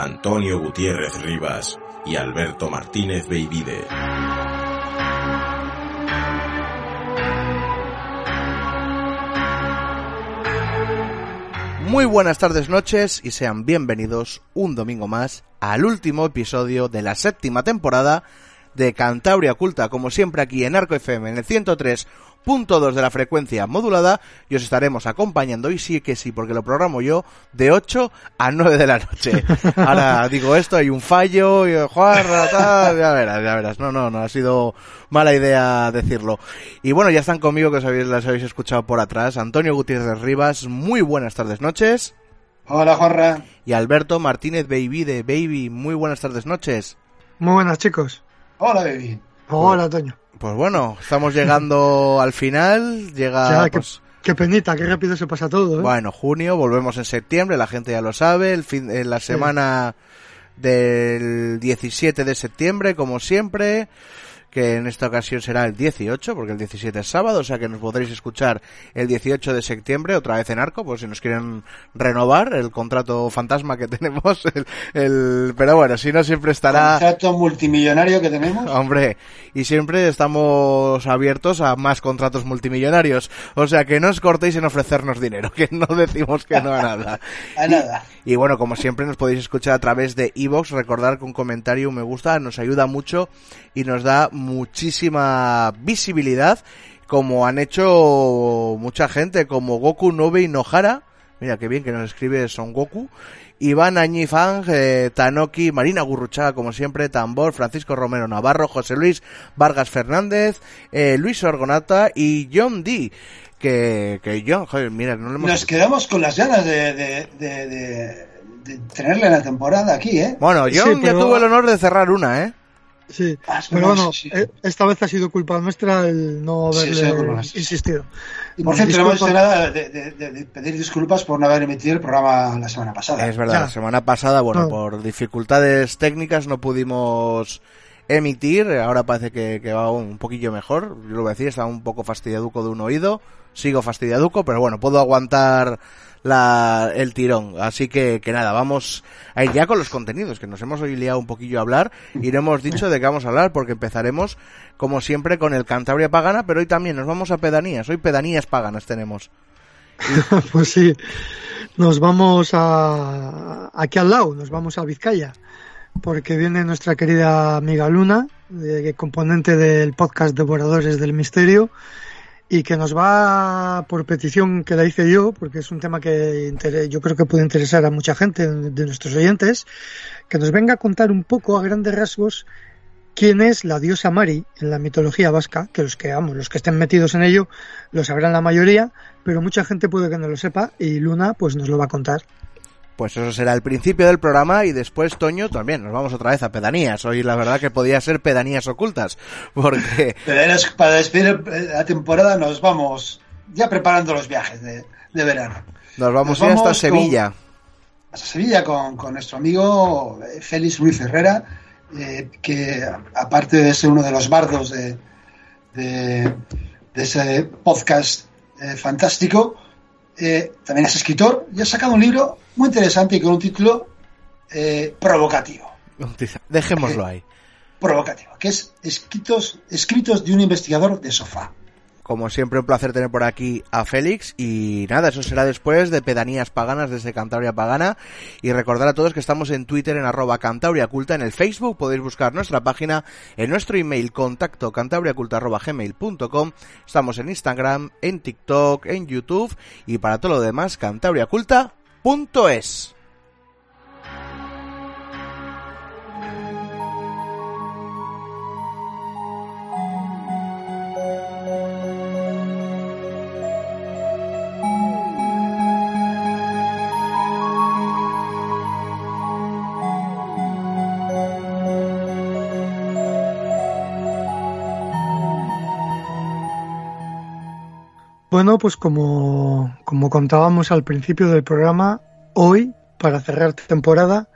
Antonio Gutiérrez Rivas y Alberto Martínez Beivide. Muy buenas tardes, noches y sean bienvenidos un domingo más al último episodio de la séptima temporada de Cantabria Oculta, como siempre aquí en Arco FM en el 103.2 de la frecuencia modulada y os estaremos acompañando y sí que sí, porque lo programo yo de 8 a 9 de la noche. Ahora digo esto, hay un fallo, y, Juan, tal, ya verás, ya verás. No, no, no ha sido mala idea decirlo. Y bueno, ya están conmigo que os habéis, las habéis escuchado por atrás. Antonio Gutiérrez Rivas, muy buenas tardes, noches. Hola, Juanra. Y Alberto Martínez Baby de Baby, muy buenas tardes, noches. Muy buenas, chicos. Hola, baby. Hola, Toño. Pues bueno, estamos llegando al final. Llega. Pues, qué penita, qué rápido se pasa todo, ¿eh? Bueno, junio, volvemos en septiembre, la gente ya lo sabe. El fin, en la semana del 17 de septiembre, como siempre que en esta ocasión será el 18, porque el 17 es sábado, o sea que nos podréis escuchar el 18 de septiembre, otra vez en Arco, pues si nos quieren renovar el contrato fantasma que tenemos, el, el pero bueno, si no siempre estará... Contrato multimillonario que tenemos. Hombre, y siempre estamos abiertos a más contratos multimillonarios, o sea que no os cortéis en ofrecernos dinero, que no decimos que no a nada. a nada. Y, y, bueno, como siempre nos podéis escuchar a través de iVoox, recordar que un comentario, un me gusta, nos ayuda mucho y nos da muchísima visibilidad, como han hecho mucha gente, como Goku Nobe y Nohara. Mira qué bien que nos escribe Son Goku. Iván Añifang, eh, Tanoki, Marina Gurruchaga, como siempre, Tambor, Francisco Romero Navarro, José Luis Vargas Fernández, eh, Luis Orgonata y John D. Que, que John, joder, mira, no le hemos... Nos quedamos con las ganas de, de, de, de, de tenerle en la temporada aquí, ¿eh? Bueno, John Sí, pero- ya tuvo el honor de cerrar una, ¿eh? Sí, Ah, pero bueno, sí, sí. eh, esta vez ha sido culpa nuestra el no haberle sí, insistido. Y por cierto, no hemos de, de- de- de pedir disculpas por no haber emitido el programa la semana pasada. Es verdad, Ya. la semana pasada, bueno, No. por dificultades técnicas no pudimos emitir, ahora parece que, que va un poquillo mejor, yo lo voy a decir, estaba un poco fastidiaduco de un oído, sigo fastidiaduco, pero bueno, puedo aguantar la, el tirón, así que, que nada, vamos a ir ya con los contenidos, que nos hemos hoy liado un poquillo a hablar y no hemos dicho de qué vamos a hablar, porque empezaremos, como siempre, con el Cantabria Pagana, pero hoy también nos vamos a pedanías, hoy pedanías paganas tenemos. Pues sí, nos vamos a aquí al lado, nos vamos a Vizcaya, porque viene nuestra querida amiga Luna, componente del podcast Devoradores del Misterio, y que nos va, por petición que la hice yo, porque es un tema que yo creo que puede interesar a mucha gente de nuestros oyentes, que nos venga a contar un poco a grandes rasgos quién es la diosa Mari en la mitología vasca, que los que vamos, los que estén metidos en ello lo sabrán la mayoría, pero mucha gente puede que no lo sepa y Luna pues nos lo va a contar. Pues eso será el principio del programa y después, Toño, también nos vamos otra vez a pedanías. Hoy la verdad que podía ser pedanías ocultas, porque para despedir eh, la temporada nos vamos ya preparando los viajes de, de verano. nos vamos Nos a ir hasta vamos Sevilla. a Sevilla con, con nuestro amigo eh, Félix Ruiz Herrera, eh, que aparte de ser uno de los bardos de, de, de ese podcast eh, fantástico, eh, también es escritor y ha sacado un libro muy interesante y con un título eh, provocativo. Dejémoslo ahí. Provocativo, que es escritos, escritos de un investigador de sofá. Como siempre, un placer tener por aquí a Félix. Y nada, eso será después de Pedanías Paganas desde Cantabria Pagana. Y recordar a todos que estamos en Twitter en arroba Cantabria Culta. En el Facebook podéis buscar nuestra página. En nuestro email contacto cantabriaculta arroba gmail.com. Estamos en Instagram, en TikTok, en YouTube. Y para todo lo demás, cantabriaculta.es. Pues como, como contábamos al principio del programa, hoy, para cerrar temporada,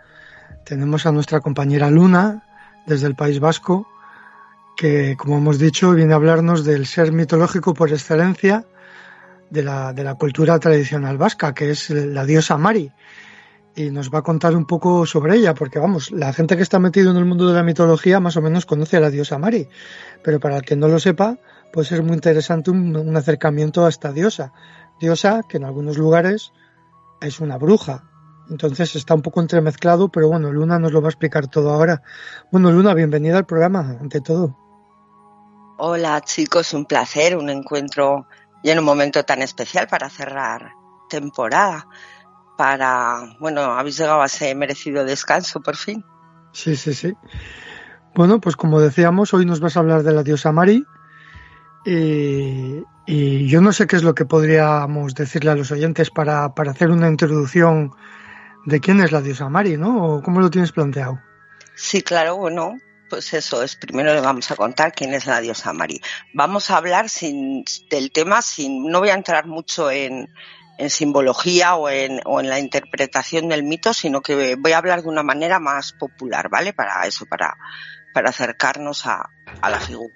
tenemos a nuestra compañera Luna, desde el País Vasco, que, como hemos dicho, viene a hablarnos del ser mitológico por excelencia de la, de la cultura tradicional vasca, que es la diosa Mari. Y nos va a contar un poco sobre ella, porque vamos, la gente que está metido en el mundo de la mitología más o menos conoce a la diosa Mari, pero para el que no lo sepa, puede ser muy interesante un, un acercamiento a esta diosa. Diosa que en algunos lugares es una bruja, entonces está un poco entremezclado, pero bueno, Luna nos lo va a explicar todo ahora. Bueno, Luna, bienvenida al programa, ante todo. Hola chicos, un placer, un encuentro y en un momento tan especial para cerrar temporada. Para, bueno, habéis llegado a ese merecido descanso por fin. Sí, sí, sí. Bueno, pues como decíamos, hoy nos vas a hablar de la diosa Mari. Y, y yo no sé qué es lo que podríamos decirle a los oyentes para, para hacer una introducción de quién es la diosa Mari, ¿no? ¿O ¿Cómo lo tienes planteado? Sí, claro, bueno, pues eso es. Primero le vamos a contar quién es la diosa Mari. Vamos a hablar sin, del tema, sin, no voy a entrar mucho en, en simbología o en, o en la interpretación del mito, sino que voy a hablar de una manera más popular, ¿vale? Para eso, para, para acercarnos a, a la figura.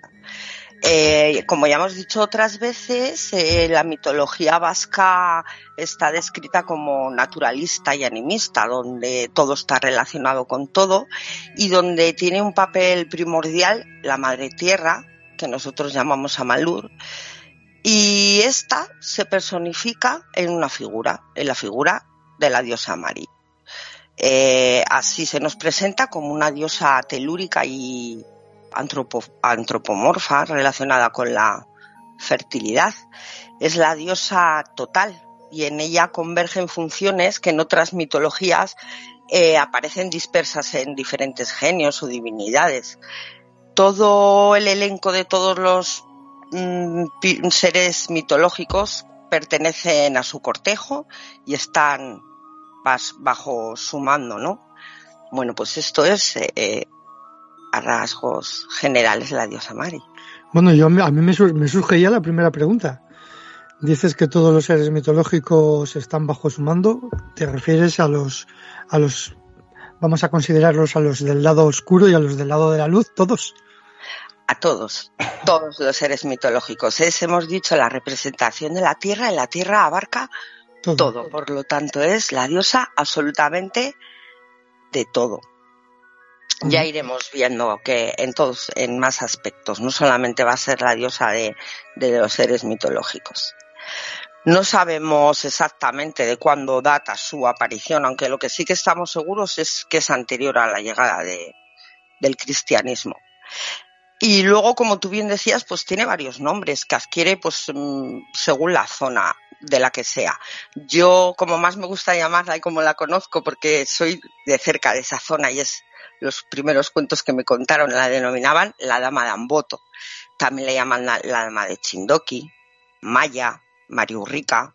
Eh, como ya hemos dicho otras veces, eh, la mitología vasca está descrita como naturalista y animista, donde todo está relacionado con todo y donde tiene un papel primordial la madre tierra, que nosotros llamamos Amalur, y esta se personifica en una figura, en la figura de la diosa Mari. Eh, así se nos presenta como una diosa telúrica y antropo, antropomorfa relacionada con la fertilidad. Es la diosa total y en ella convergen funciones que en otras mitologías eh, aparecen dispersas en diferentes genios o divinidades. Todo el elenco de todos los mm, seres mitológicos pertenecen a su cortejo y están bajo su mando, ¿no? Bueno, pues esto es eh, a rasgos generales la diosa Mari. Bueno, yo, a mí me, me surge ya la primera pregunta. Dices que todos los seres mitológicos están bajo su mando. ¿Te refieres a los, a los, vamos a considerarlos a los del lado oscuro y a los del lado de la luz, todos? A todos, todos los seres mitológicos. Es, hemos dicho, la representación de la tierra. En la tierra abarca todo. todo. Por lo tanto, es la diosa absolutamente de todo ya iremos viendo que en todos, en más aspectos, no solamente va a ser la diosa de, de los seres mitológicos. No sabemos exactamente de cuándo data su aparición, aunque lo que sí que estamos seguros es que es anterior a la llegada de, del cristianismo. Y luego, como tú bien decías, pues tiene varios nombres que adquiere pues mm, según la zona de la que sea. Yo, como más me gusta llamarla y como la conozco, porque soy de cerca de esa zona y es los primeros cuentos que me contaron la denominaban la dama de Amboto. También le llaman la, dama de Chindoki, Maya, Mariurrica,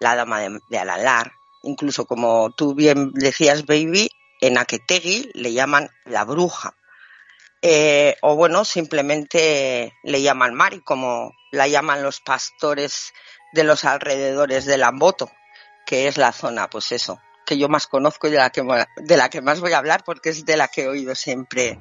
la dama de, Alalar. Incluso como tú bien decías, baby, en Aketegui le llaman la bruja. Eh, o bueno, simplemente le llaman Mari, como la llaman los pastores de los alrededores del Amboto, que es la zona, pues eso, que yo más conozco y de la que, de la que más voy a hablar porque es de la que he oído siempre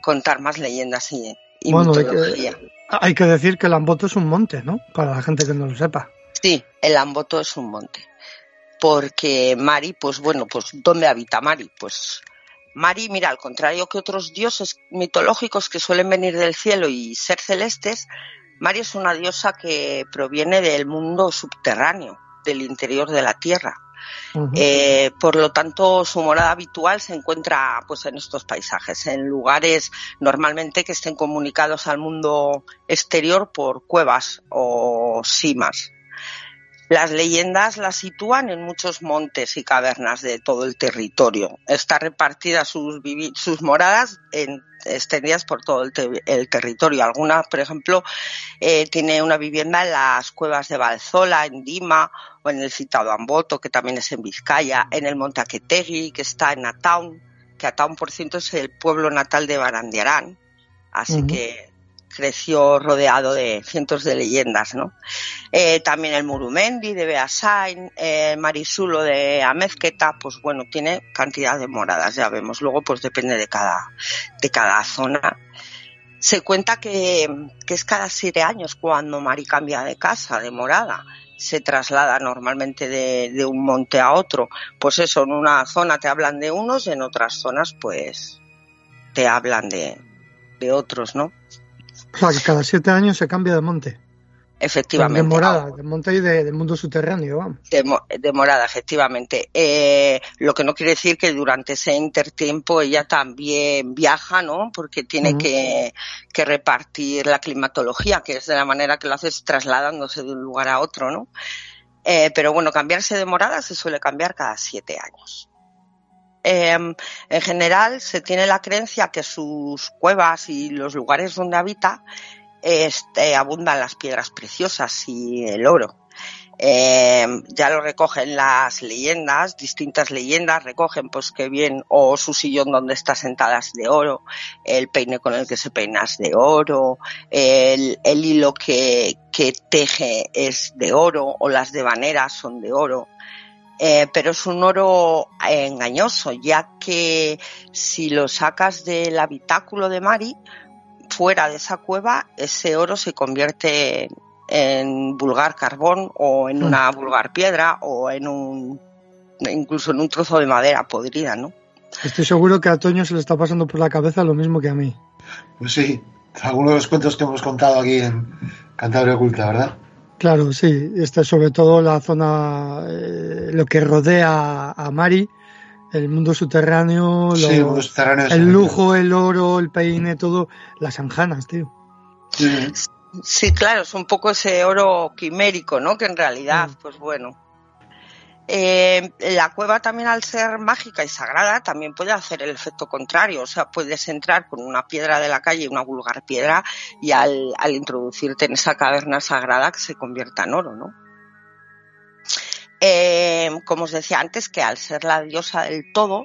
contar más leyendas y, mitología. Hay que, hay que, decir que el Amboto es un monte, ¿no? Para la gente que no lo sepa. Sí, el Amboto es un monte. Porque Mari, pues bueno, pues ¿dónde habita Mari? Pues Mari, mira, al contrario que otros dioses mitológicos que suelen venir del cielo y ser celestes, Mari es una diosa que proviene del mundo subterráneo, del interior de la tierra eh, por lo tanto, su morada habitual se encuentra pues en estos paisajes, en lugares normalmente que estén comunicados al mundo exterior por cuevas o simas. Las leyendas la sitúan en muchos montes y cavernas de todo el territorio. Está repartida sus, sus moradas en, extendidas por todo el, el territorio. Algunas, por ejemplo, eh, tiene una vivienda en las cuevas de Balzola, en Dima, o en el citado Amboto, que también es en Vizcaya, en el Monte Aquetegui, que está en Ataun, que Ataun, por cierto, es el pueblo natal de Barandiarán. Así uh -huh. que creció rodeado de cientos de leyendas, ¿no? Eh, también el Murumendi de Beasain, el Marisulo de Amezqueta, pues bueno, tiene cantidad de moradas, ya vemos. Luego, pues depende de cada, de cada zona. Se cuenta que, que es cada siete años cuando Mari cambia de casa, de morada se traslada normalmente de, de, un monte a otro. Pues eso, en una zona te hablan de unos, en otras zonas pues te hablan de, de otros, ¿no? O sea, que cada siete años se cambia de monte. Efectivamente. De morada, de monte y de, del mundo subterráneo, vamos. De, de morada, efectivamente. Eh, lo que no quiere decir que durante ese intertiempo ella también viaja, ¿no? Porque tiene uh -huh. que, que, repartir la climatología, que es de la manera que lo haces trasladándose de un lugar a otro, ¿no? Eh, pero bueno, cambiarse de morada se suele cambiar cada siete años. Eh, en general se tiene la creencia que sus cuevas y los lugares donde habita este, abundan las piedras preciosas y el oro. Eh, ya lo recogen las leyendas, distintas leyendas recogen pues que bien o su sillón donde está sentada es de oro, el peine con el que se peina es de oro, el, el hilo que, que teje es de oro o las devaneras son de oro. Eh, pero es un oro engañoso, ya que si lo sacas del habitáculo de Mari, fuera de esa cueva, ese oro se convierte en vulgar carbón o en una vulgar piedra o en un incluso en un trozo de madera podrida, ¿no? Estoy seguro que a Toño se le está pasando por la cabeza lo mismo que a mí. Pues sí, algunos de los cuentos que hemos contado aquí en Cantabria Oculta, ¿verdad? Claro, sí, este sobre todo la zona, eh, lo que rodea a Mari, el mundo subterráneo, sí, lo, el, mundo subterráneo el lujo, el oro, el peine, todo, las anjanas, tío. Sí. sí, claro, es un poco ese oro quimérico, ¿no? Que en realidad, mm. pues bueno. Eh, la cueva también al ser mágica y sagrada también puede hacer el efecto contrario, o sea, puedes entrar con una piedra de la calle, una vulgar piedra, y al, introducirte en esa caverna sagrada que se convierta en oro, ¿no? Eh, como os decía antes, que al ser la diosa del todo,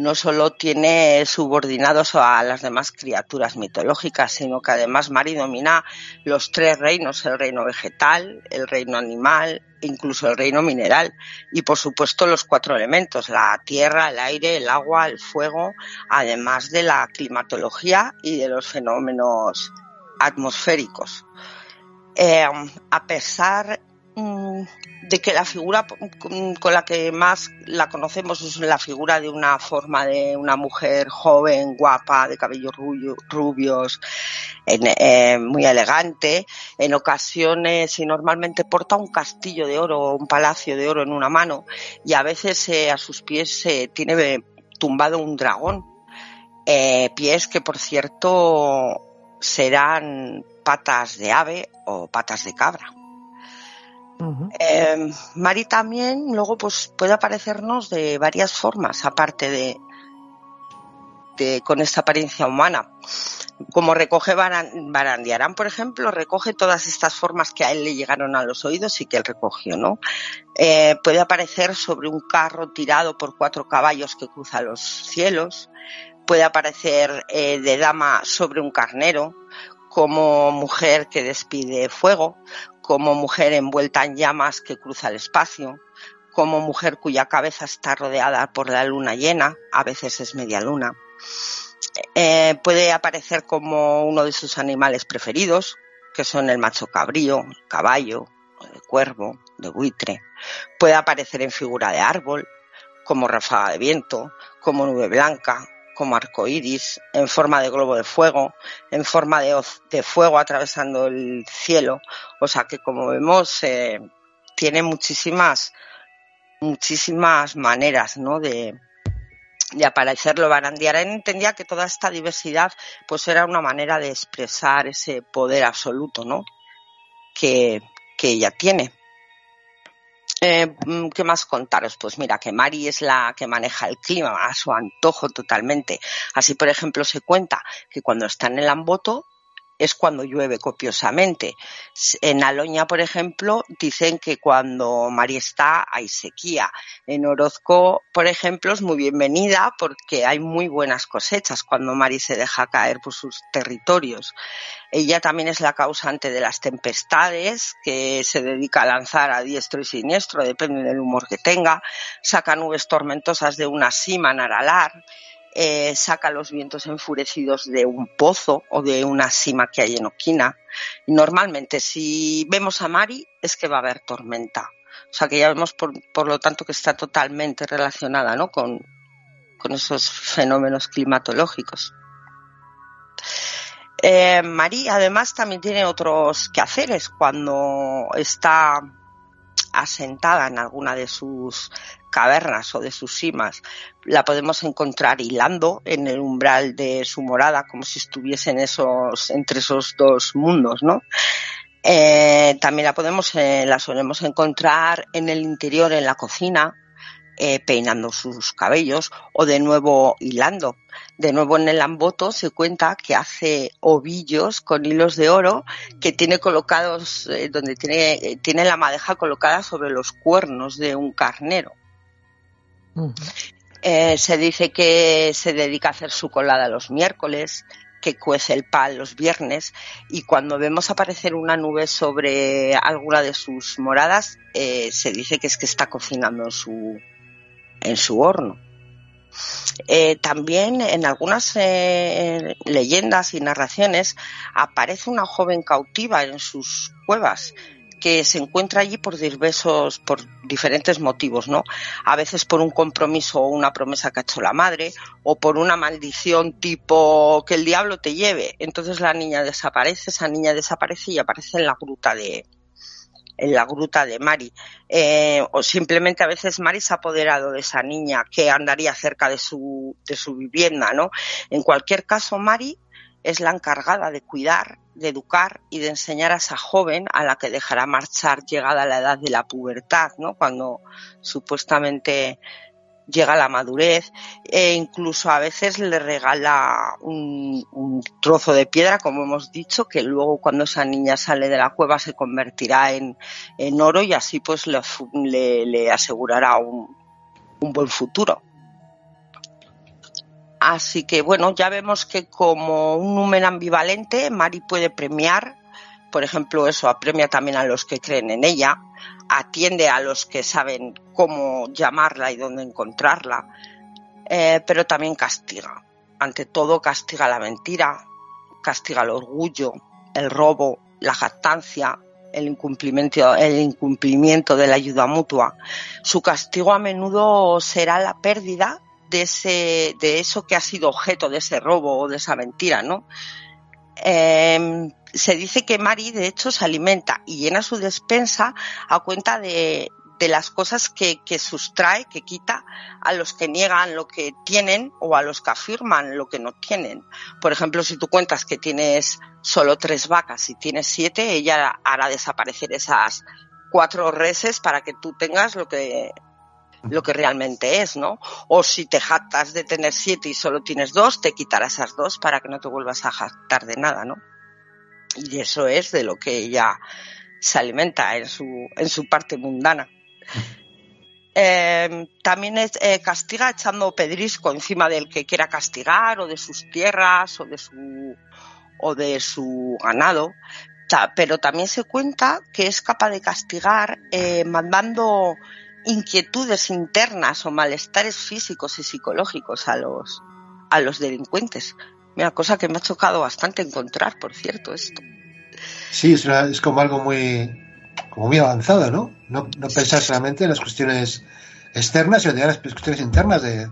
no solo tiene subordinados a las demás criaturas mitológicas, sino que además Mari domina los tres reinos, el reino vegetal, el reino animal, incluso el reino mineral, y por supuesto los cuatro elementos, la tierra, el aire, el agua, el fuego, además de la climatología y de los fenómenos atmosféricos. Eh, a pesar de que la figura con la que más la conocemos es la figura de una forma de una mujer joven, guapa, de cabellos rubios, eh, muy elegante. En ocasiones y normalmente porta un castillo de oro o un palacio de oro en una mano y a veces eh, a sus pies se eh, tiene tumbado un dragón. Pies que por cierto serán patas de ave o patas de cabra. Uh Mari también luego pues puede aparecernos de varias formas, aparte de, de con esta apariencia humana. Como recoge Barandiarán, por ejemplo, recoge todas estas formas que a él le llegaron a los oídos y que él recogió, ¿no? Eh, puede aparecer sobre un carro tirado por cuatro caballos que cruza los cielos, puede aparecer eh, de dama sobre un carnero, como mujer que despide fuego, como mujer envuelta en llamas que cruza el espacio, como mujer cuya cabeza está rodeada por la luna llena, a veces es media luna. Eh, puede aparecer como uno de sus animales preferidos, que son el macho cabrío, el caballo, el cuervo, de buitre. Puede aparecer en figura de árbol, como ráfaga de viento, como nube blanca, como arco iris, en forma de globo de fuego, en forma de, fuego atravesando el cielo. O sea que como vemos, eh, tiene muchísimas, muchísimas maneras, ¿no? De, de aparecerlo. Barandiarán entendía que toda esta diversidad, pues era una manera de expresar ese poder absoluto, ¿no? Que, que ella tiene. Eh, ¿Qué más contaros? Pues mira, que Mari es la que maneja el clima a su antojo totalmente. Así, por ejemplo, se cuenta que cuando está en el Amboto, es cuando llueve copiosamente. En Aloña, por ejemplo, dicen que cuando Mari está hay sequía. En Orozco, por ejemplo, es muy bienvenida porque hay muy buenas cosechas cuando Mari se deja caer por sus territorios. Ella también es la causante de las tempestades, que se dedica a lanzar a diestro y siniestro, depende del humor que tenga, saca nubes tormentosas de una cima naralar, eh, saca los vientos enfurecidos de un pozo o de una cima que hay en Oquina. Normalmente, si vemos a Mari, es que va a haber tormenta. O sea que ya vemos, por, por lo tanto, que está totalmente relacionada ¿no? con, con esos fenómenos climatológicos. Eh, María además también tiene otros quehaceres cuando está asentada en alguna de sus cavernas o de sus cimas. La podemos encontrar hilando en el umbral de su morada, como si estuviesen esos, entre esos dos mundos, ¿no? Eh, también la podemos, eh, la solemos encontrar en el interior, en la cocina, eh, peinando sus cabellos o de nuevo hilando. De nuevo en el amboto se cuenta que hace ovillos con hilos de oro que tiene colocados, donde tiene, tiene la madeja colocada sobre los cuernos de un carnero. Se dice que se dedica a hacer su colada los miércoles, que cuece el pan los viernes y cuando vemos aparecer una nube sobre alguna de sus moradas se dice que es que está cocinando en su, en su horno. Eh, también en algunas eh, leyendas y narraciones aparece una joven cautiva en sus cuevas que se encuentra allí por diversos, por diferentes motivos, ¿no? A veces por un compromiso o una promesa que ha hecho la madre, o por una maldición tipo que el diablo te lleve. Entonces la niña desaparece, esa niña desaparece y aparece en la gruta de, en la gruta de Mari. Eh, o simplemente a veces Mari se ha apoderado de esa niña que andaría cerca de su, de su vivienda, ¿no? En cualquier caso, Mari es la encargada de cuidar, de educar y de enseñar a esa joven a la que dejará marchar llegada la edad de la pubertad, ¿no? Cuando supuestamente llega la madurez e incluso a veces le regala un, trozo de piedra, como hemos dicho, que luego cuando esa niña sale de la cueva se convertirá en, oro y así pues le, le, asegurará un, un buen futuro. Así que bueno, ya vemos que como un número ambivalente, Mari puede premiar, por ejemplo, eso, apremia también a los que creen en ella, atiende a los que saben cómo llamarla y dónde encontrarla, eh, pero también castiga. Ante todo castiga la mentira, castiga el orgullo, el robo, la jactancia, el incumplimiento, el incumplimiento de la ayuda mutua. Su castigo a menudo será la pérdida de ese, de eso que ha sido objeto de ese robo o de esa mentira, ¿no? Eh, se dice que Mari, de hecho, se alimenta y llena su despensa a cuenta de, de las cosas que, que, sustrae, que quita a los que niegan lo que tienen o a los que afirman lo que no tienen. Por ejemplo, si tú cuentas que tienes solo tres vacas y tienes siete, ella hará desaparecer esas cuatro reses para que tú tengas lo que lo que realmente es, ¿no? O si te jactas de tener siete y solo tienes dos, te quitará esas dos para que no te vuelvas a jactar de nada, ¿no? Y eso es de lo que ella se alimenta en su, en su parte mundana. Eh, también eh, castiga echando pedrisco encima del que quiera castigar o de sus tierras o de su o de su ganado pero también se cuenta que es capaz de castigar eh, mandando inquietudes internas o malestares físicos y psicológicos a los a los delincuentes una cosa que me ha chocado bastante encontrar, por cierto, esto. Sí, es, es como algo muy, como muy avanzado, ¿no? ¿no? No pensar solamente en las cuestiones externas, sino en las cuestiones internas de,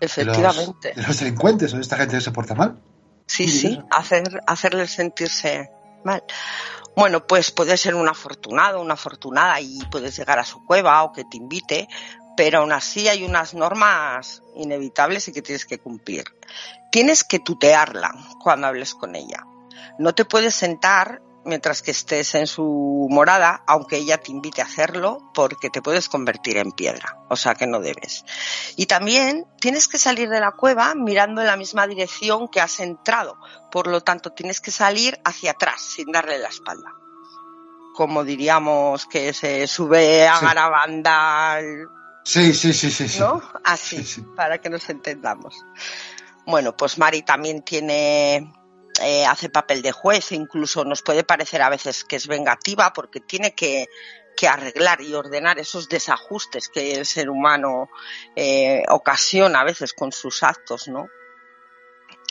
Efectivamente. De los, delincuentes o de esta gente que se porta mal. Sí, sí, hacer, hacerles sentirse mal. Bueno, pues puede ser un afortunado, una afortunada y puedes llegar a su cueva o que te invite, pero aún así hay unas normas inevitables y que tienes que cumplir. Tienes que tutearla cuando hables con ella. No te puedes sentar mientras que estés en su morada, aunque ella te invite a hacerlo, porque te puedes convertir en piedra, o sea que no debes. Y también tienes que salir de la cueva mirando en la misma dirección que has entrado, por lo tanto tienes que salir hacia atrás sin darle la espalda. Como diríamos que se sube a Sí. Garabanda, Sí, sí, sí, sí. sí. ¿no? Así, Sí, sí. para que nos entendamos. Bueno, pues Mari también tiene, eh, hace papel de juez, e incluso nos puede parecer a veces que es vengativa porque tiene que, que arreglar y ordenar esos desajustes que el ser humano eh, ocasiona a veces con sus actos, ¿no?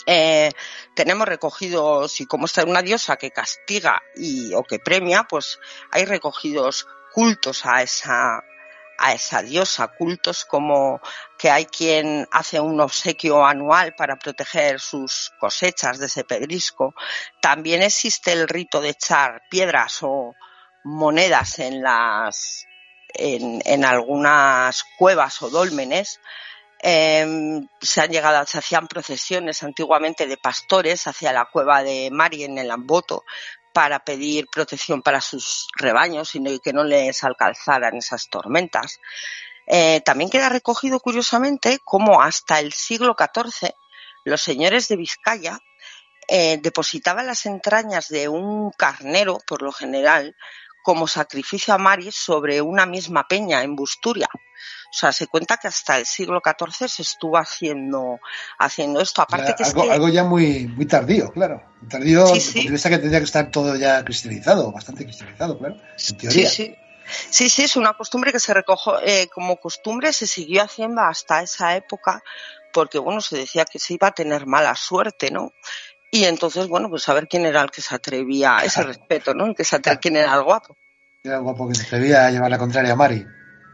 Eh, tenemos recogidos, y como está una diosa que castiga y, o que premia, pues hay recogidos cultos a esa, a esa diosa, cultos como que hay quien hace un obsequio anual para proteger sus cosechas de ese pedrisco. También existe el rito de echar piedras o monedas en las en, algunas cuevas o dólmenes. Eh, se han llegado, se hacían procesiones antiguamente de pastores hacia la cueva de Mari en el Amboto para pedir protección para sus rebaños y que no les alcanzaran esas tormentas. Eh, también queda recogido curiosamente cómo hasta el siglo XIV los señores de Vizcaya eh, depositaban las entrañas de un carnero, por lo general, como sacrificio a Mari sobre una misma peña en Busturia. O sea, se cuenta que hasta el siglo XIV se estuvo haciendo, haciendo esto. Aparte que es algo, que... algo ya muy, muy tardío, claro. Tardío, Sí, sí, sí. que tendría que estar todo ya cristianizado, bastante cristianizado, claro. En Sí, teoría. sí. Sí, sí, es una costumbre que se recogió, eh, como costumbre se siguió haciendo hasta esa época, porque bueno, se decía que se iba a tener mala suerte, ¿no? Y entonces, bueno, pues a ver quién era el que se atrevía, ese respeto, ¿no? El que se atrevía, quién era el guapo. Era guapo que se atrevía a llevar la contraria a Mari.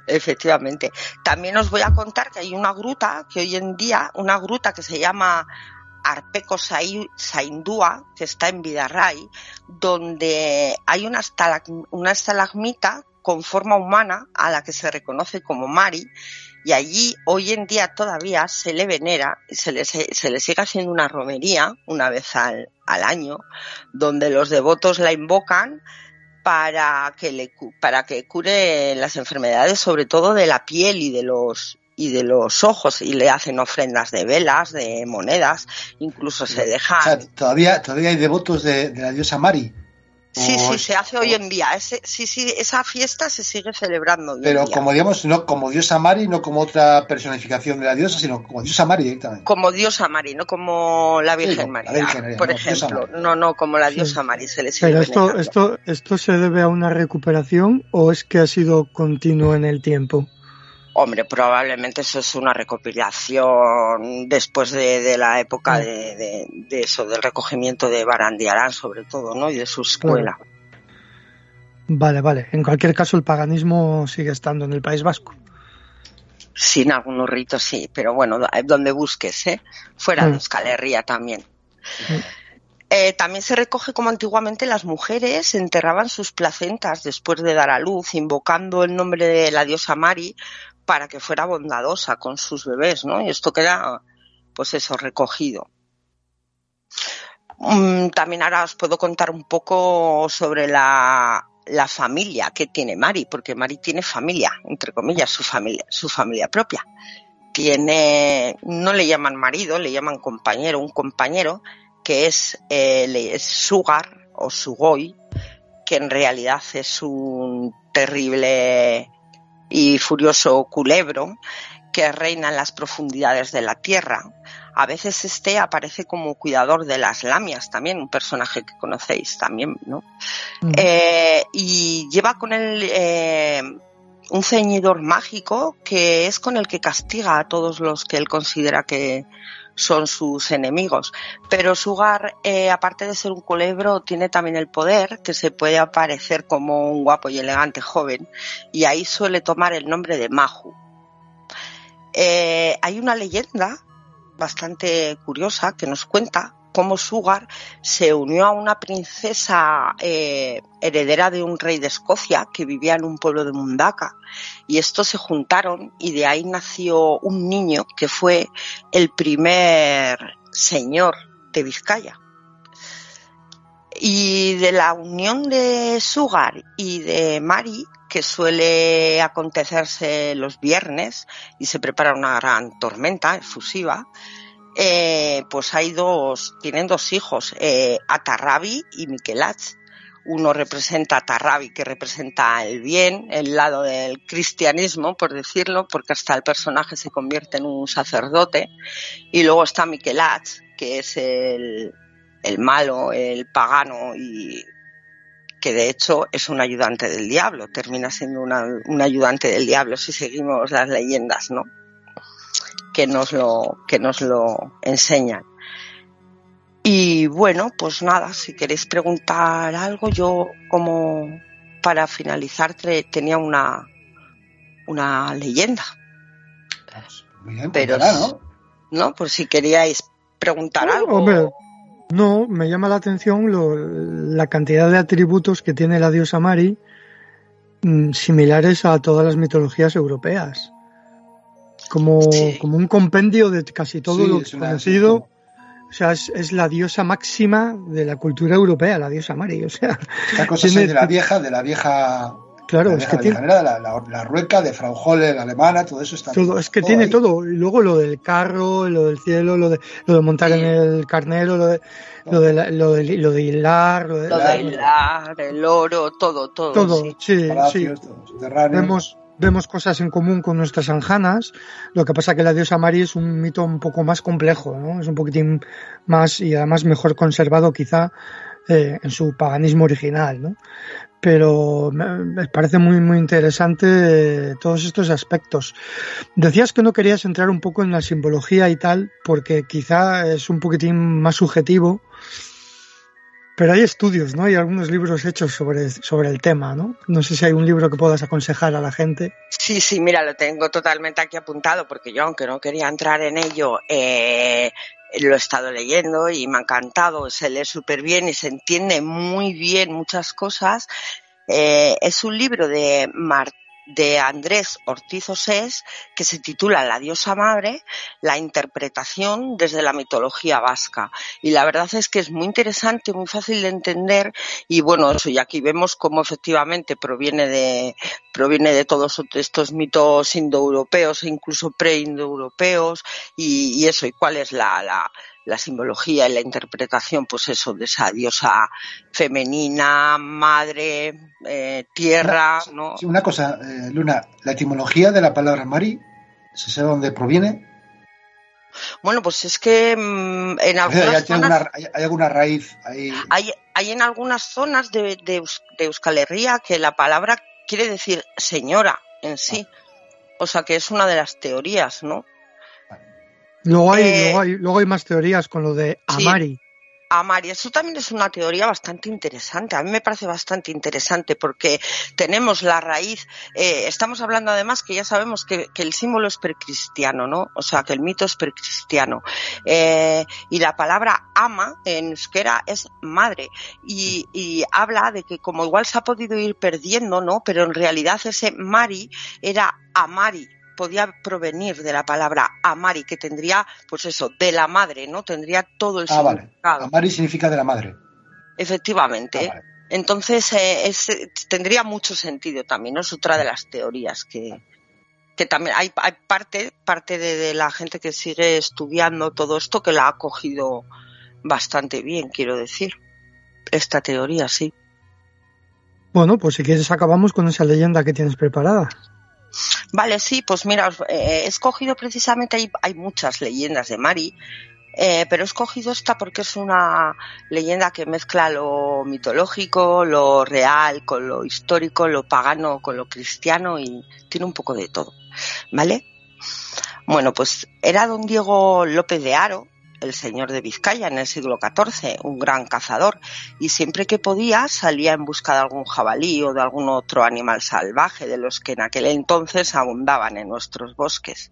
Efectivamente. También os voy a contar que hay una gruta que hoy en día, una gruta que se llama Arpeco Sai- Saindúa, que está en Vidarray, donde hay una, estalac- una estalagmita con forma humana a la que se reconoce como Mari y allí hoy en día todavía se le venera, se le, se, se le sigue haciendo una romería una vez al, al año, donde los devotos la invocan para que le para que cure las enfermedades sobre todo de la piel y de los y de los ojos y le hacen ofrendas de velas, de monedas, incluso se O dejan sea, todavía, todavía hay devotos de, de la diosa Mari. Sí, sí, se hace hoy en día. Ese, sí, sí, esa fiesta se sigue celebrando hoy en Pero día. como digamos, no como diosa Mari, no como otra personificación de la diosa, sino como diosa Mari directamente. como diosa Mari, no como la Virgen como la María, Virgen María, por no, ejemplo. No, no, como la Sí. diosa Mari se le sigue Pero esto, esto, esto se debe a una recuperación o es que ha sido continuo en el tiempo. Hombre, probablemente eso es una recopilación después de, de la época Mm. de, de- de eso, del recogimiento de Barandiarán, sobre todo, ¿no? Y de su escuela. Vale, vale. En cualquier caso, el paganismo sigue estando en el País Vasco. Sin algunos ritos, sí, pero bueno, da- donde busques, ¿eh? Fuera Mm. de Euskal Herria también. Mm. Eh, también se recoge como antiguamente las mujeres enterraban sus placentas después de dar a luz, invocando el nombre de la diosa Mari para que fuera bondadosa con sus bebés, ¿no? Y esto queda, pues eso, recogido. Mm, También ahora os puedo contar un poco sobre la, familia que tiene Mari, porque Mari tiene familia, entre comillas, su familia, su familia propia. Tiene, no le llaman marido, le llaman compañero, un compañero que es, eh, es Sugar o Sugoi, que en realidad es un terrible y furioso culebro que reina en las profundidades de la tierra. A veces este aparece como cuidador de las lamias también, un personaje que conocéis también, ¿no? Mm. Eh, y lleva con él eh, un ceñidor mágico que es con el que castiga a todos los que él considera que son sus enemigos. Pero Sugar, eh, aparte de ser un culebro, tiene también el poder que se puede aparecer como un guapo y elegante joven y ahí suele tomar el nombre de Maju. Eh, hay una leyenda bastante curiosa que nos cuenta cómo Sugar se unió a una princesa eh, heredera de un rey de Escocia que vivía en un pueblo de Mundaka y estos se juntaron y de ahí nació un niño que fue el primer señor de Vizcaya. Y de la unión de Sugar y de Mari, que suele acontecerse los viernes y se prepara una gran tormenta efusiva, eh, pues hay dos, tienen dos hijos, eh, Atarrabi y Miquelach. Uno representa a Tarrabi, que representa el bien, el lado del cristianismo, por decirlo, porque hasta el personaje se convierte en un sacerdote. Y luego está Miquelach, que es el, malo, el pagano y que de hecho es un ayudante del diablo, termina siendo un ayudante del diablo si seguimos las leyendas, ¿no? Que nos lo, que nos lo enseñan. Y bueno, pues nada, si queréis preguntar algo, yo como para finalizar tenía una, una leyenda. Muy bien, Pero, pues nada, ¿no? ¿no? Por si queríais preguntar algo. Hombre, no, me llama la atención lo- la cantidad de atributos que tiene la diosa Mari mm, similares a todas las mitologías europeas. Como, Sí. como un compendio de casi todo Sí, lo una- conocido. O sea, es, es la diosa máxima de la cultura europea, la diosa Mari. O sea, Esta cosa es tiene- de la vieja, de la vieja, claro, la es que la tiene, la, la, la rueca, de Frau Holle, la alemana, todo eso está. todo, es que tiene ahí. todo. Y luego lo del carro, lo del cielo, lo de, lo de montar Sí. en el carnero, lo de, lo de, la- lo de, lo de hilar, lo de, hilar, el oro, todo, todo. todo. sí. Sí, sí. Palacios, todo, subterráneo. Vemos, vemos cosas en común con nuestras anjanas. Lo que pasa que la diosa Mari es un mito un poco más complejo, ¿no? Es un poquitín más y además mejor conservado quizá eh, en su paganismo original, ¿no? Pero me, parece muy, muy interesante eh, todos estos aspectos. Decías que no querías entrar un poco en la simbología y tal, porque quizá es un poquitín más subjetivo. Pero hay estudios, ¿no? Hay algunos libros hechos sobre, sobre el tema, ¿no? No sé si hay un libro que puedas aconsejar a la gente. Sí, sí, mira, lo tengo totalmente aquí apuntado porque yo, aunque no quería entrar en ello, eh, lo he estado leyendo y me ha encantado. Se lee súper bien y se entiende muy bien muchas cosas. Eh, es un libro de, Mar- de Andrés Ortiz Osés que se titula La diosa madre, la interpretación desde la mitología vasca. Y la verdad es que es muy interesante, muy fácil de entender y bueno, eso, y aquí vemos cómo efectivamente proviene de, proviene de todos estos mitos indoeuropeos e incluso preindoeuropeos y, y eso, y cuál es la, la, la simbología y la interpretación, pues eso, de esa diosa femenina, madre, eh, tierra, ¿no? Sí, una cosa, eh, Luna, la etimología de la palabra Mari, ¿se sabe dónde proviene? Bueno, pues es que mm, en ¿Hay, algunas hay zonas... alguna, hay- hay alguna raíz ahí? Hay, hay en algunas zonas de, de, de Euskal Herria que la palabra quiere decir señora en sí. O sea que es una de las teorías, ¿no? Luego hay, Eh, luego hay, luego hay más teorías con lo de sí. Amari. Amari, eso también es una teoría bastante interesante. A mí me parece bastante interesante porque tenemos la raíz, eh, estamos hablando además que ya sabemos que, que el símbolo es precristiano, ¿no? O sea, que el mito es precristiano. Eh, y la palabra ama en euskera es madre y, y habla de que como igual se ha podido ir perdiendo, ¿no? Pero en realidad ese Mari era Amari podía provenir de la palabra amari, que tendría, pues eso, de la madre, ¿no? Tendría todo el Ah, vale. significado. Mari significa de la madre. Efectivamente. Ah, vale. Entonces, eh, es, eh, tendría mucho sentido también, ¿no? Es otra de las teorías que, que también hay, hay parte, parte de, de la gente que sigue estudiando todo esto que la ha cogido bastante bien, quiero decir. Esta teoría, sí. Bueno, pues si quieres acabamos con esa leyenda que tienes preparada. Vale, sí, pues mira, eh, he escogido precisamente, hay, hay muchas leyendas de Mari, eh, pero he escogido esta porque es una leyenda que mezcla lo mitológico, lo real, con lo histórico, lo pagano, con lo cristiano y tiene un poco de todo, ¿vale? Bueno, pues era don Diego López de Aro, el señor de Vizcaya en el siglo XIV, un gran cazador, y siempre que podía salía en busca de algún jabalí o de algún otro animal salvaje de los que en aquel entonces abundaban en nuestros bosques.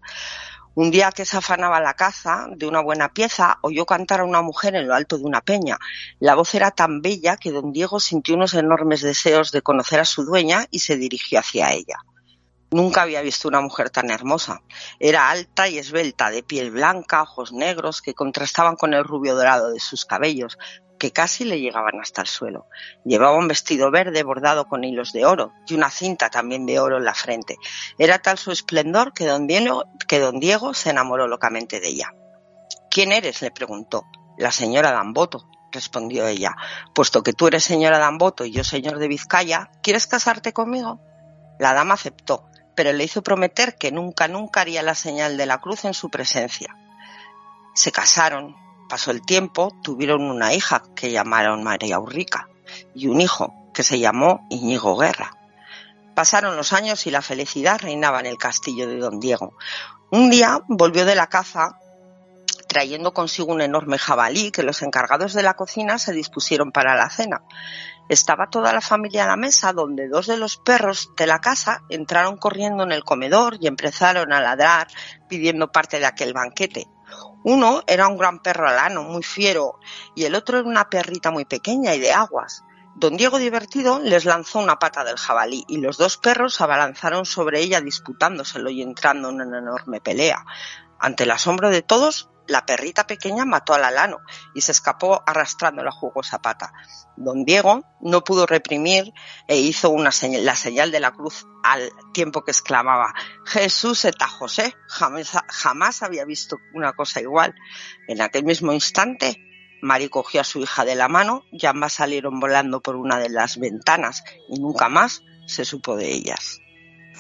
Un día que se afanaba la caza de una buena pieza, oyó cantar a una mujer en lo alto de una peña. La voz era tan bella que don Diego sintió unos enormes deseos de conocer a su dueña y se dirigió hacia ella. Nunca había visto una mujer tan hermosa. Era alta y esbelta, de piel blanca, ojos negros, que contrastaban con el rubio dorado de sus cabellos, que casi le llegaban hasta el suelo. Llevaba un vestido verde bordado con hilos de oro y una cinta también de oro en la frente. Era tal su esplendor que don Diego, se enamoró locamente de ella. ¿Quién eres? le preguntó. La señora Damboto, respondió ella. Puesto que tú eres señora Damboto y yo señor de Vizcaya, ¿quieres casarte conmigo? La dama aceptó, pero le hizo prometer que nunca, nunca haría la señal de la cruz en su presencia. Se casaron, pasó el tiempo, tuvieron una hija que llamaron María Urrica y un hijo que se llamó Iñigo Guerra. Pasaron los años y la felicidad reinaba en el castillo de don Diego. Un día volvió de la caza trayendo consigo un enorme jabalí que los encargados de la cocina se dispusieron para la cena. Estaba toda la familia a la mesa, donde dos de los perros de la casa entraron corriendo en el comedor y empezaron a ladrar pidiendo parte de aquel banquete. Uno era un gran perro alano, muy fiero, y el otro era una perrita muy pequeña y de aguas. Don Diego divertido les lanzó una pata del jabalí y los dos perros abalanzaron sobre ella disputándoselo y entrando en una enorme pelea. Ante el asombro de todos, la perrita pequeña mató al alano y se escapó arrastrando la jugosa pata. Don Diego no pudo reprimir e hizo una la señal de la cruz al tiempo que exclamaba Jesús eta José. Jamás, jamás había visto una cosa igual. En aquel mismo instante, Mari cogió a su hija de la mano y ambas salieron volando por una de las ventanas y nunca más se supo de ellas.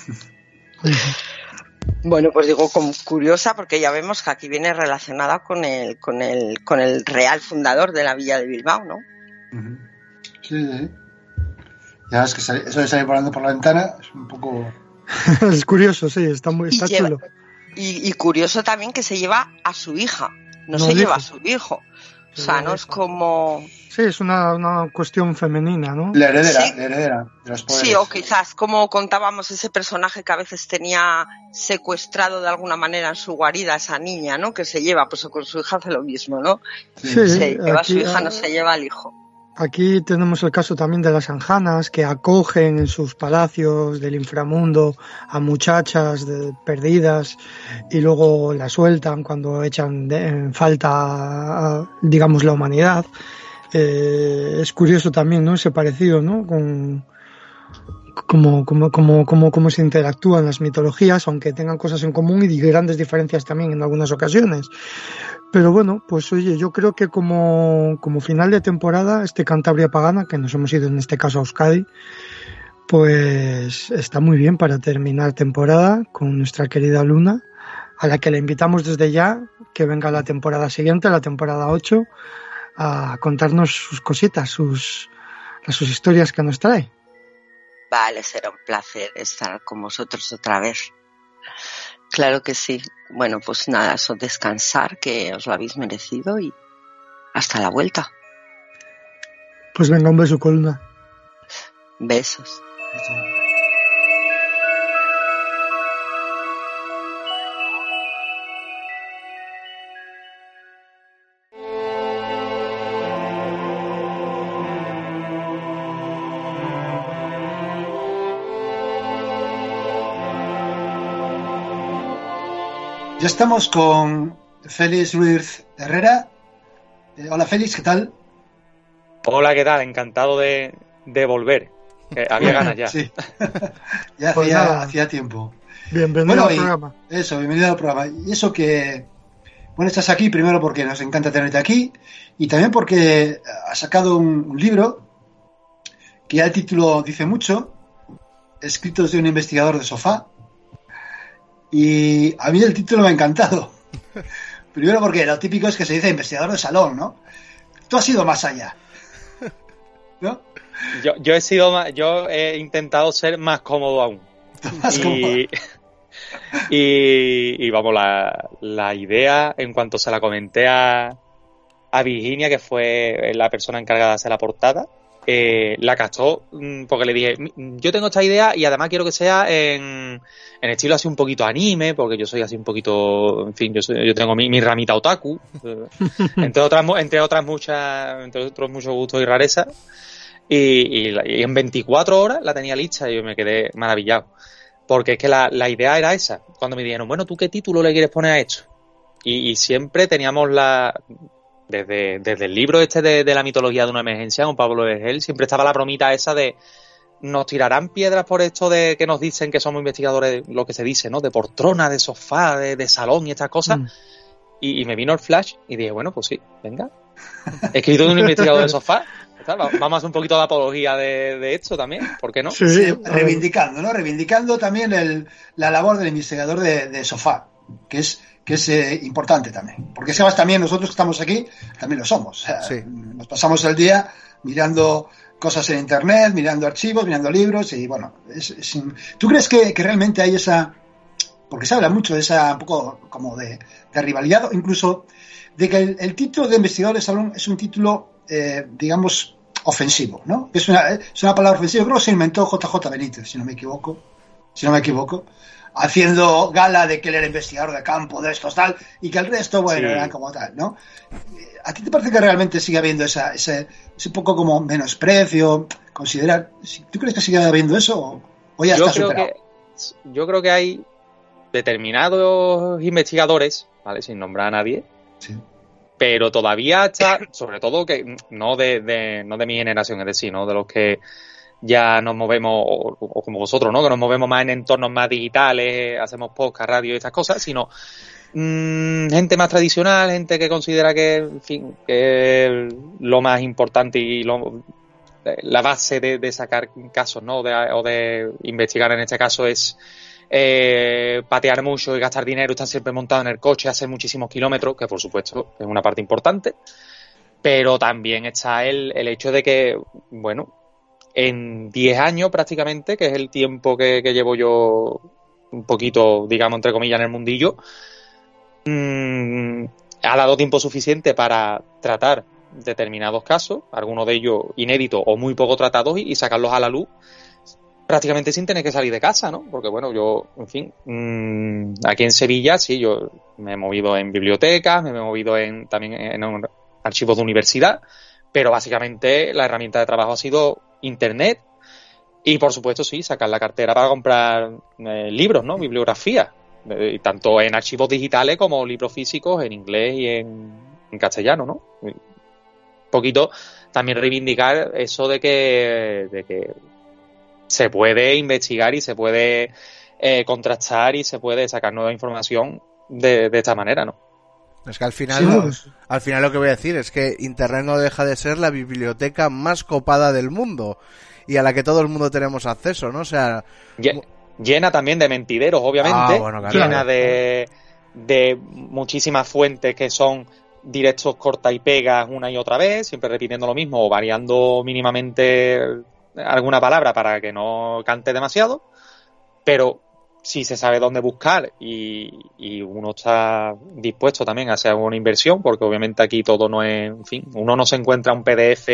Bueno, pues digo como curiosa porque ya vemos que aquí viene relacionada con el, con el, con el real fundador de la villa de Bilbao, ¿no? Sí, sí. Ya es que eso de salir volando por la ventana es un poco. es curioso, sí, está muy está y chulo. y, y, curioso también que se lleva a su hija, no, no se lleva a su hijo. O sea, no es como. Sí, es una, una cuestión femenina, ¿no? La heredera, ¿Sí? la heredera de los poderes. Sí, o quizás, como contábamos, ese personaje que a veces tenía secuestrado de alguna manera en su guarida esa niña, ¿no? Que se lleva, pues con su hija hace lo mismo, ¿no? Sí, se lleva aquí, a su hija, no se lleva al hijo. Aquí tenemos el caso también de las anjanas que acogen en sus palacios del inframundo a muchachas de, perdidas y luego las sueltan cuando echan de, en falta, digamos, la humanidad. Eh, es curioso también, ¿no? Ese parecido, ¿no? Con cómo, cómo, cómo, cómo, se interactúan las mitologías, aunque tengan cosas en común y grandes diferencias también en algunas ocasiones. Pero bueno, pues oye, yo creo que como, como final de temporada, este Cantabria Pagana, que nos hemos ido en este caso a Euskadi, pues está muy bien para terminar temporada con nuestra querida Luna, a la que le invitamos desde ya que venga la temporada siguiente, la temporada 8, a contarnos sus cositas, sus, sus historias que nos trae. Vale, será un placer estar con vosotros otra vez. Claro que sí. Bueno, pues nada, eso descansar, que os lo habéis merecido y hasta la vuelta. Pues venga, un beso, columna. Besos. Ya estamos con Félix Ruiz Herrera. Eh, hola Félix, ¿qué tal? Hola, ¿qué tal? Encantado de, de volver. Que había ganas ya. Sí. ya pues hacía, tiempo. Bienvenido bueno, al y programa. Eso, bienvenido al programa. Y eso que, bueno, estás aquí primero porque nos encanta tenerte aquí y también porque has sacado un, un libro que ya el título dice mucho, escritos de un investigador de sofá. Y a mí el título me ha encantado. Primero porque lo típico es que se dice investigador de salón, ¿no? Tú has ido más allá. ¿No? Yo, yo he sido más, yo he intentado ser más cómodo aún. Más y, cómodo. y, y, vamos, la, la, idea, en cuanto se la comenté a, a Virginia, que fue la persona encargada de hacer la portada, eh, la cachó porque le dije, yo tengo esta idea y además quiero que sea en, en, estilo así un poquito anime, porque yo soy así un poquito, en fin, yo, soy, yo tengo mi, mi, ramita otaku, entre otras, entre otras muchas, entre otros muchos gustos y rarezas. Y, y, y, en 24 horas la tenía lista y yo me quedé maravillado. Porque es que la, la idea era esa. Cuando me dijeron, bueno, ¿tú qué título le quieres poner a esto? Y, y siempre teníamos la, desde, desde el libro este de, de la mitología de una emergencia con Pablo Vergel, siempre estaba la bromita esa de nos tirarán piedras por esto de que nos dicen que somos investigadores, lo que se dice, ¿no? De portrona, de sofá, de, de salón y estas cosas. Mm. Y, y me vino el flash y dije, bueno, pues sí, venga. Escrito de un investigador de sofá. Vamos a hacer un poquito de apología de, de esto también, ¿por qué no? Sí, Sí, reivindicando, ¿no? Reivindicando también el- la labor del investigador de, de sofá, que es, que es eh, importante también. Porque Sebas también, nosotros que estamos aquí, también lo somos. O sea, Sí. Nos pasamos el día mirando cosas en internet, mirando archivos, mirando libros y bueno, es- es ¿tú crees que, que realmente hay esa, porque se habla mucho de esa, un poco como de, de rivalidad, incluso de que el, el título de investigador de salón es un título, eh, digamos, ofensivo, ¿no? Es una, es una palabra ofensiva, creo que se inventó JJ Benítez, si no me equivoco, si no me equivoco, haciendo gala de que él era investigador de campo, de estos tal, y que el resto, bueno, Sí. eran como tal, ¿no? ¿A ti te parece que realmente sigue habiendo esa, ese, ese poco como menosprecio, considerar, ¿tú crees que sigue habiendo eso o, o ya yo está creo superado? que yo creo que hay determinados investigadores, ¿vale? Sin nombrar a nadie, Sí. pero todavía está, sobre todo que no de, de- no de mi generación, es decir, ¿no? De los que ya nos movemos, o, o como vosotros, ¿no? Que nos movemos más en entornos más digitales, hacemos podcast, radio y estas cosas, sino mm, gente más tradicional, gente que considera que, en fin, que lo más importante y lo, la base de, sacar casos, ¿no? De- o de investigar en este caso es eh, patear mucho y gastar dinero, estar siempre montado en el coche, hacer muchísimos kilómetros, que por supuesto es una parte importante, pero también está el hecho de que, bueno, en 10 años prácticamente, que es el tiempo que, llevo yo un poquito, digamos, entre comillas, en el mundillo, mm, ha dado tiempo suficiente para tratar determinados casos, algunos de ellos inéditos o muy poco tratados, y, sacarlos a la luz prácticamente sin tener que salir de casa, ¿no? Porque bueno, yo, en fin, mmm, aquí en Sevilla, sí, yo me he movido en bibliotecas, me he movido en, también en, en archivos de universidad, pero básicamente la herramienta de trabajo ha sido Internet y, por supuesto, sí, sacar la cartera para comprar eh, libros, ¿no? Bibliografía, eh, tanto en archivos digitales como libros físicos en inglés y en, castellano, ¿no? Un poquito también reivindicar eso de que, de que se puede investigar y se puede eh, contrastar y se puede sacar nueva información de, de esta manera, ¿no? Es que al final, Sí, lo- al final lo que voy a decir es que Internet no deja de ser la biblioteca más copada del mundo y a la que todo el mundo tenemos acceso, ¿no? O sea, Lle- Llena también de mentideros, obviamente. Ah, bueno, claro. llena de, de muchísimas fuentes que son directos corta y pegas una y otra vez, siempre repitiendo lo mismo o variando mínimamente alguna palabra para que no cante demasiado. Pero si se sabe dónde buscar y, y uno está dispuesto también a hacer alguna inversión, porque obviamente aquí todo no es, en fin, uno no se encuentra un PDF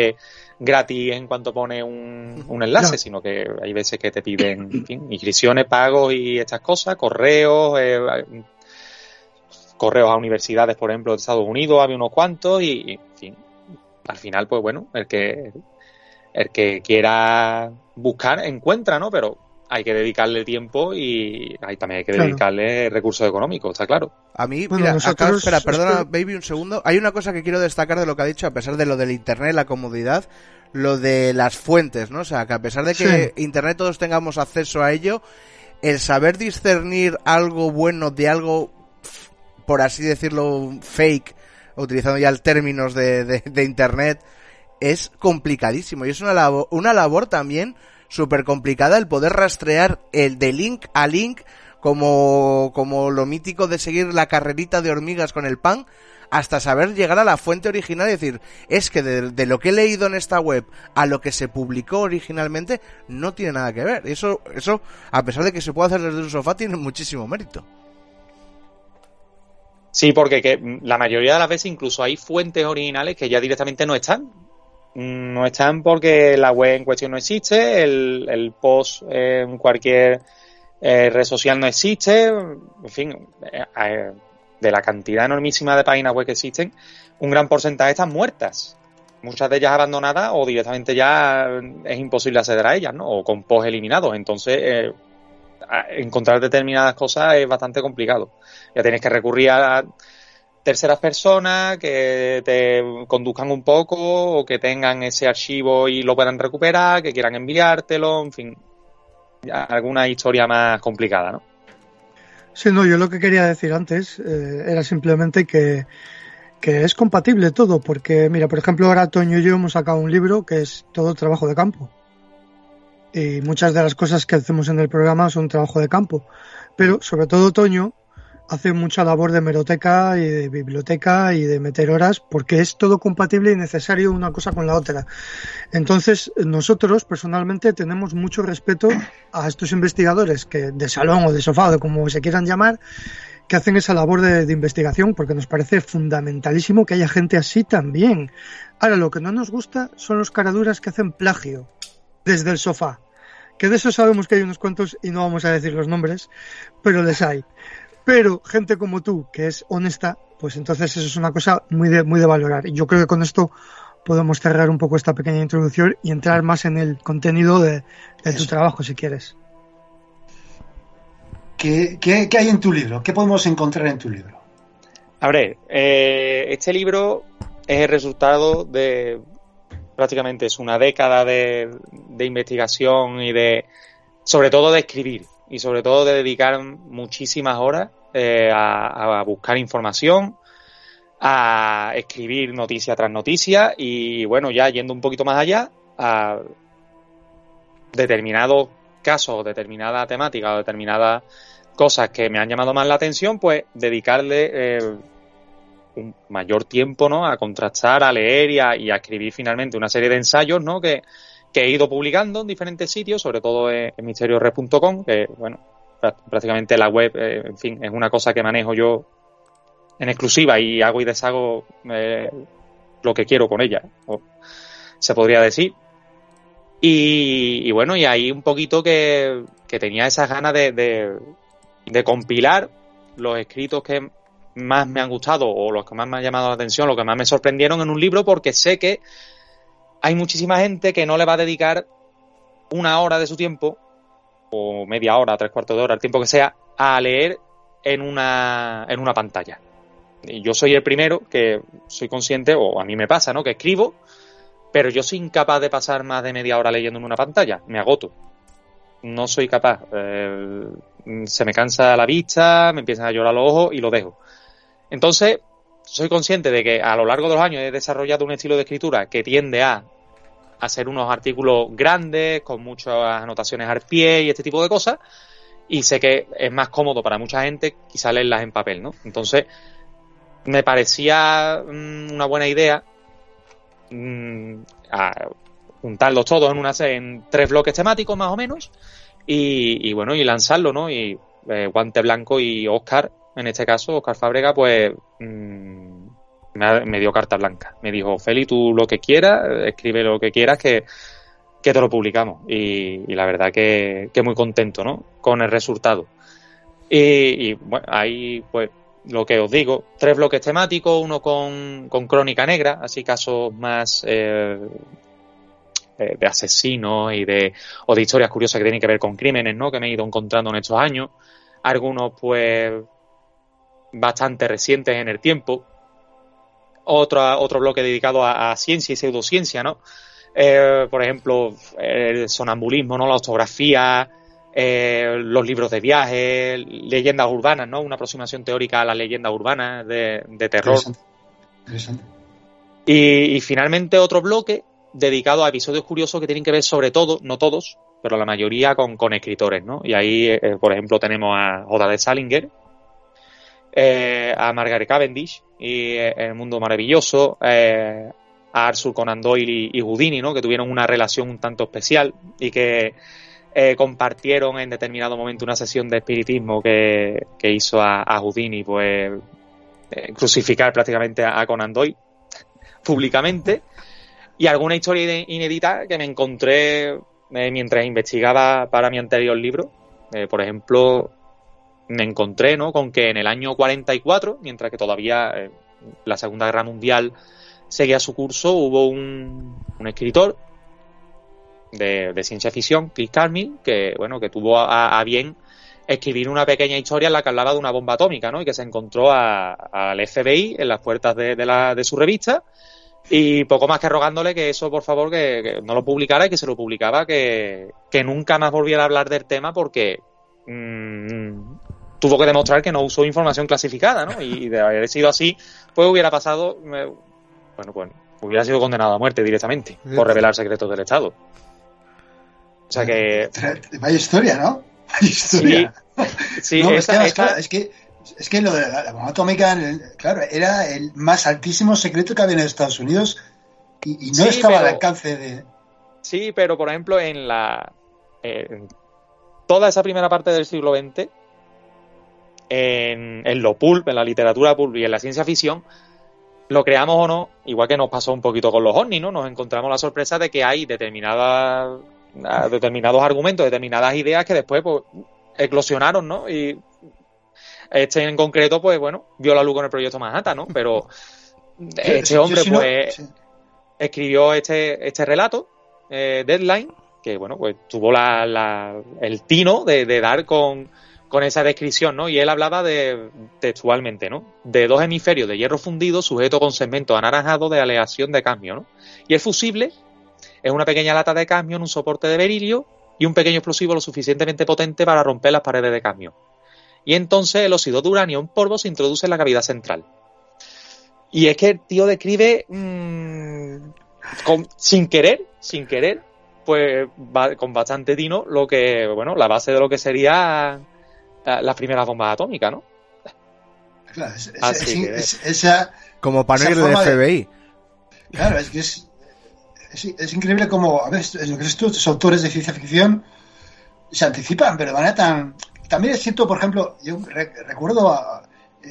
gratis en cuanto pone un, un enlace, No. sino que hay veces que te piden, en fin, inscripciones, pagos y estas cosas, correos, eh, correos a universidades, por ejemplo, de Estados Unidos, había unos cuantos y, en fin, al final, pues bueno, el que, el que quiera buscar encuentra, ¿no? Pero hay que dedicarle tiempo y hay, también hay que Claro. dedicarle recursos económicos, está claro. a mí, Bueno, mira, nosotros- acá, espera, perdona, baby, un segundo. Hay una cosa que quiero destacar de lo que ha dicho, a pesar de lo del Internet, la comodidad, lo de las fuentes, ¿no? O sea, que a pesar de que Internet todos tengamos acceso a ello, el saber discernir algo bueno de algo, por así decirlo, fake, utilizando ya el términos de, de- de Internet, es complicadísimo. Y es una labor, una labor también súper complicada el poder rastrear el de link a link, como, como lo mítico de seguir la carrerita de hormigas con el pan, hasta saber llegar a la fuente original y decir, es que de, de lo que he leído en esta web a lo que se publicó originalmente no tiene nada que ver. Eso, eso, a pesar de que se puede hacer desde un sofá, tiene muchísimo mérito. Sí, porque que la mayoría de las veces incluso hay fuentes originales que ya directamente no están. No están porque la web en cuestión no existe, el, el post en cualquier eh, red social no existe, en fin, eh, eh, de la cantidad enormísima de páginas web que existen, un gran porcentaje están muertas. Muchas de ellas abandonadas o directamente ya es imposible acceder a ellas, ¿no? O con post eliminados. Entonces, eh, encontrar determinadas cosas es bastante complicado. Ya tienes que recurrir a terceras personas que te conduzcan un poco o que tengan ese archivo y lo puedan recuperar, que quieran enviártelo, en fin, alguna historia más complicada, ¿no? Sí, no, yo lo que quería decir antes eh, era simplemente que, que es compatible todo, porque mira, por ejemplo, ahora Toño y yo hemos sacado un libro que es todo trabajo de campo. Y muchas de las cosas que hacemos en el programa son trabajo de campo. Pero sobre todo Toño hace mucha labor de meroteca y de biblioteca y de meter horas porque es todo compatible y necesario una cosa con la otra. Entonces, nosotros personalmente tenemos mucho respeto a estos investigadores que de salón o de sofá o de como se quieran llamar, que hacen esa labor de, de investigación porque nos parece fundamentalísimo que haya gente así también. Ahora, lo que no nos gusta son los caraduras que hacen plagio desde el sofá. Que de eso sabemos que hay unos cuantos y no vamos a decir los nombres, pero les hay. Pero gente como tú, que es honesta, pues entonces eso es una cosa muy de, muy de valorar. Y yo creo que con esto podemos cerrar un poco esta pequeña introducción y entrar más en el contenido de, de tu trabajo, si quieres. ¿Qué, ¿Qué, qué, hay en tu libro? ¿Qué podemos encontrar en tu libro? A ver, eh, este libro es el resultado de prácticamente es una década de, de investigación y de, sobre todo de escribir y sobre todo de dedicar muchísimas horas eh, a, buscar información, a escribir noticia tras noticia y bueno, ya yendo un poquito más allá, a determinados casos, determinada temática o determinadas cosas que me han llamado más la atención, pues dedicarle eh, un mayor tiempo ¿no? a contrastar, a leer y a, y a escribir finalmente una serie de ensayos ¿no? que, que he ido publicando en diferentes sitios, sobre todo en, en que, bueno, prácticamente la web, eh, en fin, es una cosa que manejo yo en exclusiva y hago y deshago eh, lo que quiero con ella, o se podría decir. Y, bueno, y ahí un poquito que, que tenía esas ganas de, de, compilar los escritos que más me han gustado o los que más me han llamado la atención, los que más me sorprendieron en un libro, porque sé que hay muchísima gente que no le va a dedicar una hora de su tiempo, o media hora, tres cuartos de hora, el tiempo que sea, a leer en una, en una pantalla. Y yo soy el primero que soy consciente, o a mí me pasa, ¿no? Que escribo, pero yo soy incapaz de pasar más de media hora leyendo en una pantalla, me agoto. No soy capaz. Eh, se me cansa la vista, me empiezan a llorar los ojos y lo dejo. Entonces, soy consciente de que a lo largo de los años he desarrollado un estilo de escritura que tiende a hacer unos artículos grandes, con muchas anotaciones al pie y este tipo de cosas, y sé que es más cómodo para mucha gente quizá leerlas en papel, ¿no? Entonces, me parecía mmm, una buena idea mmm, juntarlos todos en, una, en tres bloques temáticos más o menos, y, y bueno, y lanzarlo, ¿no? Y eh, Guante Blanco y Oscar en este caso, Oscar Fábrega, pues mmm, me, dio carta blanca. Me dijo, Feli, tú lo que quieras, escribe lo que quieras, que, que te lo publicamos. Y, y la verdad que, que, muy contento, ¿no? Con el resultado. Y, y, bueno, ahí, pues, lo que os digo, tres bloques temáticos, uno con, con crónica negra, así casos más eh, de asesinos y de, o de historias curiosas que tienen que ver con crímenes, ¿no? Que me he ido encontrando en estos años. Algunos, pues, bastante recientes en el tiempo. Otro, otro bloque dedicado a, a ciencia y pseudociencia, ¿no? Eh, por ejemplo, el sonambulismo, ¿no? La ortografía, eh, los libros de viaje, leyendas urbanas, ¿no? Una aproximación teórica a las leyendas urbanas de, de terror. Interesante. Interesante. Y, y, finalmente otro bloque dedicado a episodios curiosos que tienen que ver sobre todo, no todos, pero la mayoría con, con escritores, ¿no? Y ahí, eh, por ejemplo, tenemos a de Salinger, eh, a Margaret Cavendish y eh, El Mundo Maravilloso, eh, a Arthur Conan Doyle y, Houdini, ¿no? que tuvieron una relación un tanto especial y que compartieron en determinado momento una sesión de espiritismo que, que hizo a, a, Houdini, pues crucificar prácticamente a, a Conan Doyle públicamente y alguna historia inédita que me encontré mientras investigaba para mi anterior libro. Por ejemplo, me encontré ¿no? con que en el año 44, mientras que todavía eh, la Segunda Guerra Mundial seguía su curso, hubo un, un escritor de, de, ciencia ficción, Chris Carmill, que, bueno, que tuvo a, bien escribir una pequeña historia en la que hablaba de una bomba atómica, ¿no? Y que se encontró al FBI en las puertas de, su revista y poco más que rogándole que eso, por favor, que, no lo publicara y que se lo publicaba, que, nunca más volviera a hablar del tema porque mm, tuvo que demostrar que no usó información clasificada, ¿no? Y de haber sido así, pues hubiera pasado, bueno, pues hubiera sido condenado a muerte directamente por revelar secretos del Estado. O sea que... Vaya historia, ¿no? Vaya historia. Sí, es, que, es, que, lo de la, bomba atómica, claro, era el más altísimo secreto que había en Estados Unidos y, no estaba al alcance de... Sí, pero por ejemplo en la... toda esa primera parte del siglo XX en, lo pulp, en la literatura pulp y en la ciencia ficción, lo creamos o no, igual que nos pasó un poquito con los ovnis, ¿no? Nos encontramos la sorpresa de que hay determinadas determinados argumentos, determinadas ideas que después pues, eclosionaron, ¿no? Y este en concreto, pues bueno, vio la luz con el proyecto Manhattan, ¿no? Pero este hombre, pues, escribió este, este relato, eh, Deadline, que bueno, pues tuvo la, el tino de dar con, con esa descripción, ¿no? Y él hablaba de, textualmente, ¿no? De dos hemisferios de hierro fundido sujeto con segmento anaranjado de aleación de cadmio, ¿no? Y el fusible es una pequeña lata de cadmio en un soporte de berilio y un pequeño explosivo lo suficientemente potente para romper las paredes de cadmio. Y entonces el óxido de uranio en polvo se introduce en la cavidad central. Y es que el tío describe mm, sin querer, sin querer, pues con bastante tino lo que, bueno, la base de lo que sería las primeras bombas atómicas, ¿no? Claro, es, esa. Como para ir del FBI. Claro, es que es, es, increíble como, a veces, estos autores de ciencia ficción se anticipan, pero de manera tan. También es cierto, por ejemplo, yo recuerdo a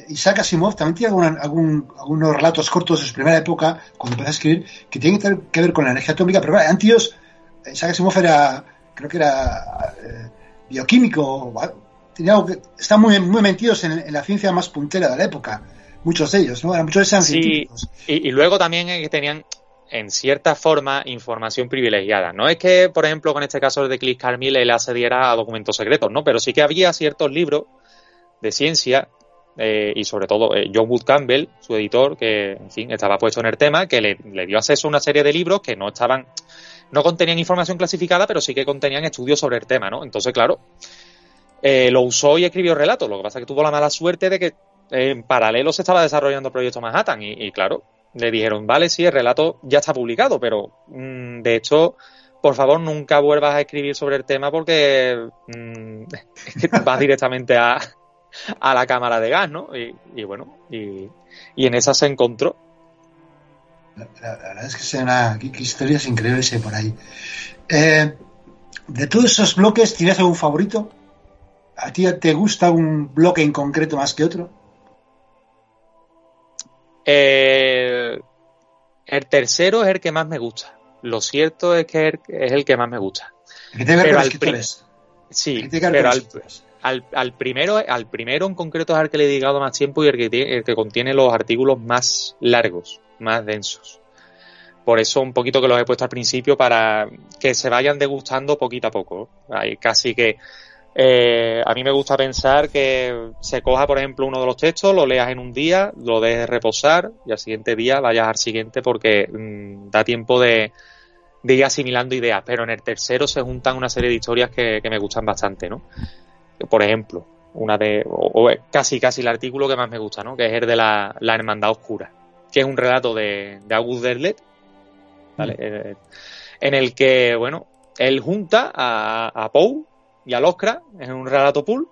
Isaac Asimov, también tiene algunos relatos cortos de su primera época, cuando empezó a escribir, que tienen que ver con la energía atómica, pero bueno, antes Isaac Asimov era, creo que era eh, bioquímico, están muy, muy metidos en, la ciencia más puntera de la época, muchos de ellos, ¿no? Muchos de científicos. Y, luego también que tenían en cierta forma información privilegiada. No es que, por ejemplo, con este caso de Cliff Carmille él accediera a documentos secretos, ¿no? Pero sí que había ciertos libros de ciencia eh, y sobre todo eh, John Wood Campbell, su editor, que en fin estaba puesto en el tema, que le, le, dio acceso a una serie de libros que no estaban, no contenían información clasificada, pero sí que contenían estudios sobre el tema, ¿no? Entonces, claro, eh, lo usó y escribió relatos. Lo que pasa es que tuvo la mala suerte de que eh, en paralelo se estaba desarrollando el proyecto Manhattan y, claro, le dijeron, vale, sí, el relato ya está publicado, pero mm, de hecho, por favor, nunca vuelvas a escribir sobre el tema porque mm, vas directamente a, a, la cámara de gas, ¿no? Y, bueno, y, en esa se encontró. La, verdad es que qué, historias increíbles por ahí. Eh, de todos esos bloques, ¿tienes algún favorito? ¿A ti te gusta un bloque en concreto más que otro? Eh, el tercero es el que más me gusta. Lo cierto es que es el que más me gusta. ¿Qué te pero al Sí, pero al, primero, al primero en concreto es al que le he dedicado más tiempo y el que, el que contiene los artículos más largos, más densos. Por eso un poquito que los he puesto al principio para que se vayan degustando poquito a poco. Hay casi que eh, a mí me gusta pensar que se coja, por ejemplo, uno de los textos, lo leas en un día, lo dejes reposar y al siguiente día vayas al siguiente porque mm, da tiempo de, ir asimilando ideas. Pero en el tercero se juntan una serie de historias que, me gustan bastante, ¿no? Por ejemplo, una de, o, casi casi el artículo que más me gusta, ¿no? Que es el de la, Hermandad Oscura, que es un relato de, de August Derlet, ¿vale? Mm. Eh, en el que, bueno, él junta a, a Poe y al Oscar en un relato pool.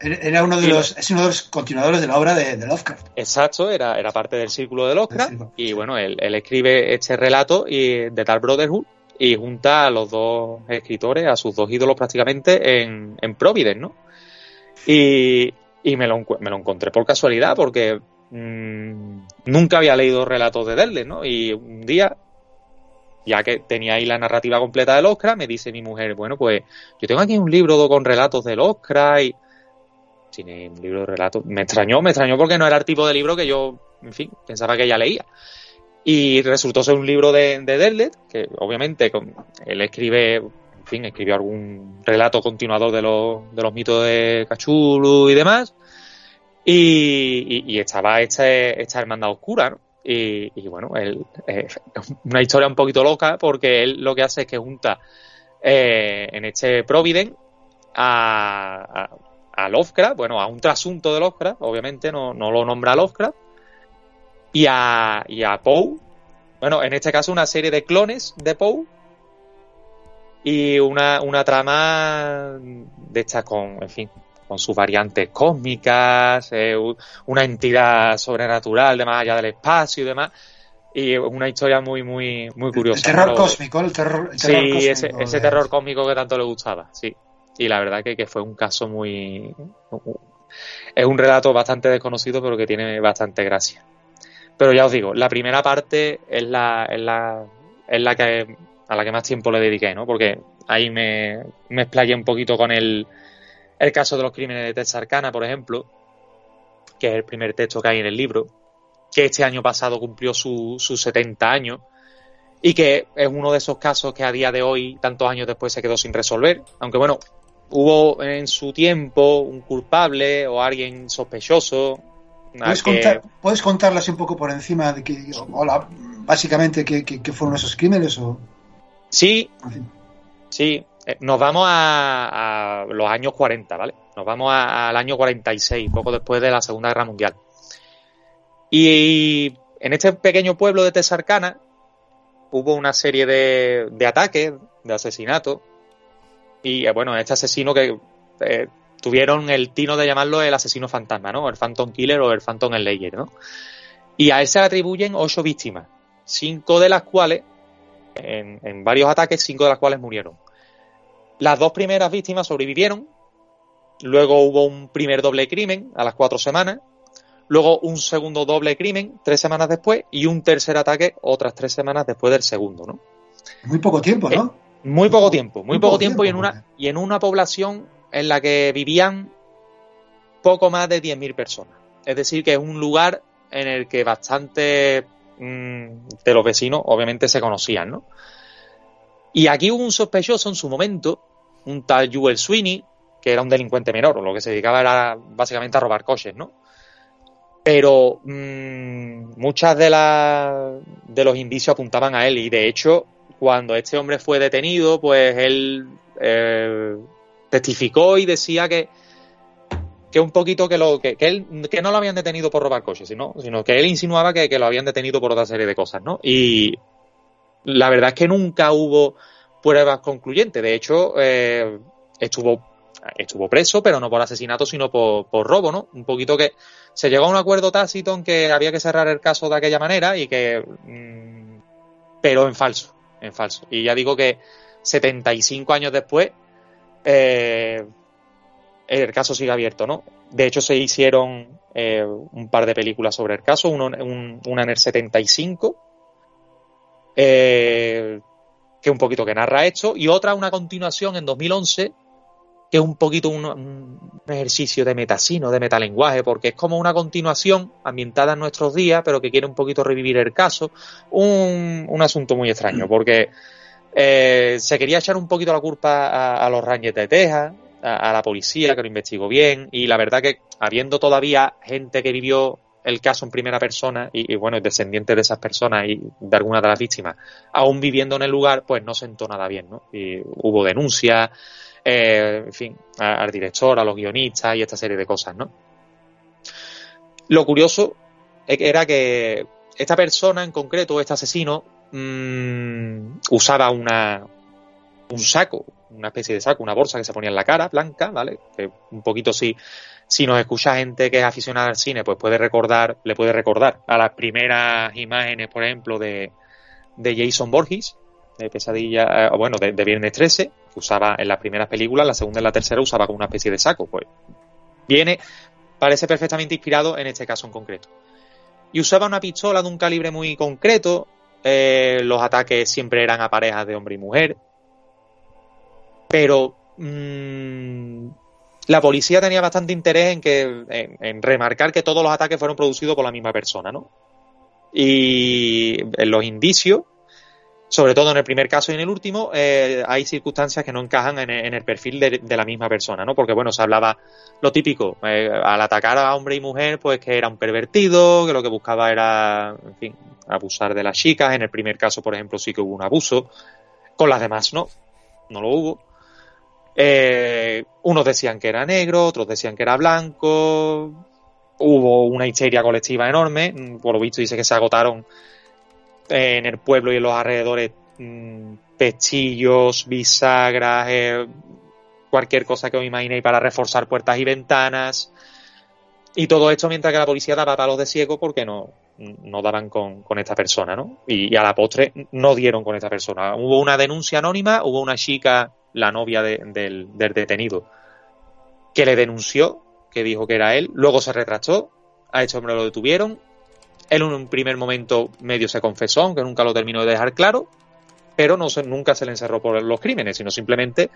Era uno de los, es uno de los continuadores de la obra de, Lovecraft. Exacto, era, era parte del círculo de Lovecraft. Y bueno, él, escribe este relato y, de tal Brotherhood y junta a los dos escritores, a sus dos ídolos prácticamente, en, en Providence, ¿no? Y, y me, lo, me lo encontré por casualidad porque mm, nunca había leído relatos de Derle, ¿no? Y un día ya que tenía ahí la narrativa completa del Oscar, me dice mi mujer, bueno, pues yo tengo aquí un libro con relatos del Oscar y... Tiene un libro de relatos. Me extrañó, me extrañó porque no era el tipo de libro que yo, en fin, pensaba que ella leía. Y resultó ser un libro de, de que obviamente él escribe en fin, escribió algún relato continuador de los, de los mitos de Cachulu y demás. Y, y, estaba esta, esta hermandad oscura, ¿no? Y, bueno, él, eh, una historia un poquito loca porque él lo que hace es que junta eh, en este Provident a, a, a, Lovecraft, bueno, a un trasunto de Lovecraft, obviamente no, no lo nombra Lovecraft, y a, y a Poe, bueno, en este caso una serie de clones de Poe y una, una trama de estas con, en fin, con sus variantes cósmicas, eh, una entidad sobrenatural de más allá del espacio y demás. Y una historia muy, muy, muy curiosa. El terror cósmico, el terror, el terror sí, cósmico, ese, ese terror cósmico que tanto le gustaba, sí. Y la verdad que, que fue un caso muy... Es un relato bastante desconocido, pero que tiene bastante gracia. Pero ya os digo, la primera parte es la, es la, es la que a la que más tiempo le dediqué, ¿no? Porque ahí me, me explayé un poquito con el, el caso de los crímenes de Texarkana, por ejemplo, que es el primer texto que hay en el libro, que este año pasado cumplió sus su 70 años y que es uno de esos casos que a día de hoy, tantos años después, se quedó sin resolver. Aunque bueno, hubo en su tiempo un culpable o alguien sospechoso. ¿Puedes, que... contar, ¿Puedes contarlas un poco por encima de que, hola, básicamente, qué, qué, qué fueron esos crímenes? O... Sí, sí. Nos vamos a, los años 40, ¿vale? Nos vamos al año 46, poco después de la Segunda Guerra Mundial. Y en este pequeño pueblo de Texarkana hubo una serie de, de ataques, de asesinatos. Y eh, bueno, este asesino que eh, tuvieron el tino de llamarlo el asesino fantasma, ¿no? El Phantom Killer o el Phantom Slayer, ¿no? Y a él se le atribuyen ocho víctimas, cinco de las cuales, en, en varios ataques, cinco de las cuales murieron. Las dos primeras víctimas sobrevivieron, luego hubo un primer doble crimen a las cuatro semanas, luego un segundo doble crimen tres semanas después y un tercer ataque otras tres semanas después del segundo, ¿no? Muy poco tiempo, ¿no? Eh, muy poco tiempo, muy, muy poco, poco tiempo, tiempo, y en una y en una población en la que vivían poco más de 10.000 personas. Es decir, que es un lugar en el que bastante mmm, de los vecinos obviamente se conocían, ¿no? Y aquí hubo un sospechoso en su momento, un tal Jewel Sweeney, que era un delincuente menor, o lo que se dedicaba era básicamente a robar coches, ¿no? Pero mmm, muchas de, la, de los indicios apuntaban a él y de hecho cuando este hombre fue detenido, pues él eh, testificó y decía que, que un poquito que lo que, que, él que no lo habían detenido por robar coches, sino, sino que él insinuaba que, lo habían detenido por otra serie de cosas, ¿no? Y la verdad es que nunca hubo pruebas concluyentes. De hecho, eh, estuvo estuvo preso, pero no por asesinato, sino por, por, robo, ¿no? Un poquito que se llegó a un acuerdo tácito en que había que cerrar el caso de aquella manera y que. Mmm, pero en falso, en falso. Y ya digo que 75 años después, eh, el caso sigue abierto, ¿no? De hecho, se hicieron eh, un par de películas sobre el caso, uno, un, una en el 75, eh, que un poquito que narra esto, y otra, una continuación en 2011, que es un poquito un, ejercicio de metasino, de metalenguaje, porque es como una continuación ambientada en nuestros días, pero que quiere un poquito revivir el caso. Un, un asunto muy extraño, porque eh, se quería echar un poquito la culpa a, a los Rangers de Texas, a, a, la policía, que lo investigó bien, y la verdad que habiendo todavía gente que vivió el caso en primera persona y, bueno, descendiente de esas personas y de alguna de las víctimas, aún viviendo en el lugar, pues no sentó nada bien, ¿no? Y hubo denuncias, eh, en fin, al director, a los guionistas y esta serie de cosas, ¿no? Lo curioso era que esta persona en concreto, este asesino, mmm, usaba una, un saco, una especie de saco, una bolsa que se ponía en la cara, blanca, ¿vale? Que un poquito si, si nos escucha gente que es aficionada al cine, pues puede recordar, le puede recordar a las primeras imágenes, por ejemplo, de, de Jason Borges, de Pesadilla, eh, bueno, de, Viernes 13, que usaba en las primeras películas, la segunda y la tercera usaba como una especie de saco, pues viene, parece perfectamente inspirado en este caso en concreto. Y usaba una pistola de un calibre muy concreto, eh, los ataques siempre eran a parejas de hombre y mujer, pero mmm, la policía tenía bastante interés en que en, en, remarcar que todos los ataques fueron producidos por la misma persona, ¿no? Y en los indicios sobre todo en el primer caso y en el último, eh, hay circunstancias que no encajan en, en el perfil de, de, la misma persona, ¿no? Porque, bueno, se hablaba lo típico, eh, al atacar a hombre y mujer, pues que era un pervertido, que lo que buscaba era, en fin, abusar de las chicas. En el primer caso, por ejemplo, sí que hubo un abuso. Con las demás no, no lo hubo. Eh, unos decían que era negro, otros decían que era blanco. Hubo una histeria colectiva enorme. Por lo visto dice que se agotaron en el pueblo y en los alrededores mmm, pechillos, bisagras, eh, cualquier cosa que os imaginéis para reforzar puertas y ventanas. Y todo esto mientras que la policía daba palos de ciego porque no, no daban con, con esta persona, ¿no? Y, y, a la postre no dieron con esta persona. Hubo una denuncia anónima, hubo una chica, la novia de, del, del detenido, que le denunció, que dijo que era él, luego se retractó, a este hombre lo detuvieron, él en un primer momento medio se confesó, aunque nunca lo terminó de dejar claro, pero no se, nunca se le encerró por los crímenes, sino simplemente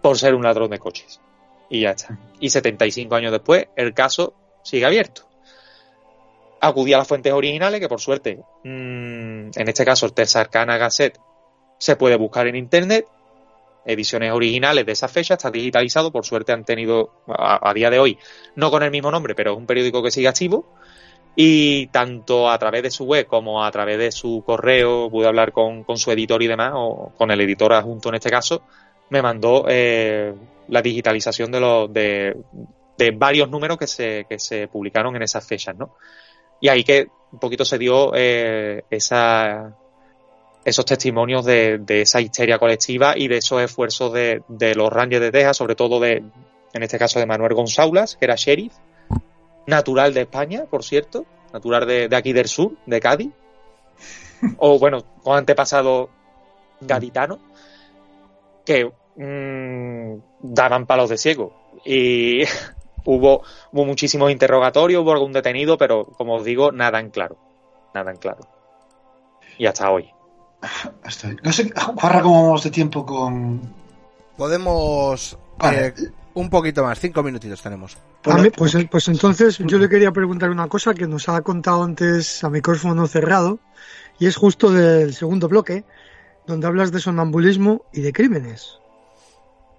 por ser un ladrón de coches. Y ya está. Y 75 años después, el caso sigue abierto. Acudí a las fuentes originales, que por suerte, mmm, en este caso el Texarkana Gazette se puede buscar en internet. Ediciones originales de esa fecha, está digitalizado, por suerte han tenido a, día de hoy, no con el mismo nombre, pero es un periódico que sigue activo y tanto a través de su web como a través de su correo pude hablar con, con su editor y demás, o con el editor adjunto en este caso, me mandó eh, la digitalización de, los, de, de, varios números que se, que se publicaron en esas fechas, ¿no? Y ahí que un poquito se dio eh, esa, esos testimonios de, esa histeria colectiva y de esos esfuerzos de, de los Rangers de Texas, sobre todo de, en este caso de Manuel Gonzaulas, que era sheriff, natural de España, por cierto, natural de, aquí del sur, de Cádiz, o bueno, con antepasado gaditano, que mmm, daban palos de ciego. Y hubo, hubo muchísimos interrogatorios, hubo algún detenido, pero como os digo, nada en claro. Nada en claro. Y hasta hoy. No sé, Juarra, cómo vamos de tiempo con. Podemos. Vale. Eh, un poquito más, cinco minutitos tenemos. A mí, pues, pues entonces yo le quería preguntar una cosa que nos ha contado antes a micrófono cerrado, y es justo del segundo bloque, donde hablas de sonambulismo y de crímenes.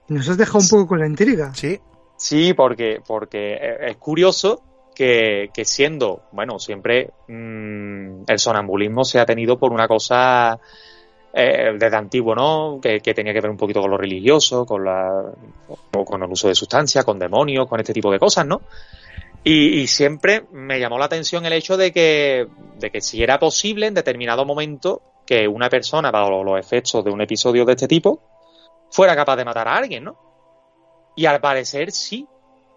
Nos has dejado un poco con la intriga. Sí. Sí, porque, porque es curioso que, siendo, bueno, siempre mmm, el sonambulismo se ha tenido por una cosa eh, desde antiguo, ¿no? Que, que, tenía que ver un poquito con lo religioso, con la, con el uso de sustancias, con demonios, con este tipo de cosas, ¿no? Y, y, siempre me llamó la atención el hecho de que, de que si era posible en determinado momento que una persona, bajo los efectos de un episodio de este tipo, fuera capaz de matar a alguien, ¿no? Y al parecer sí,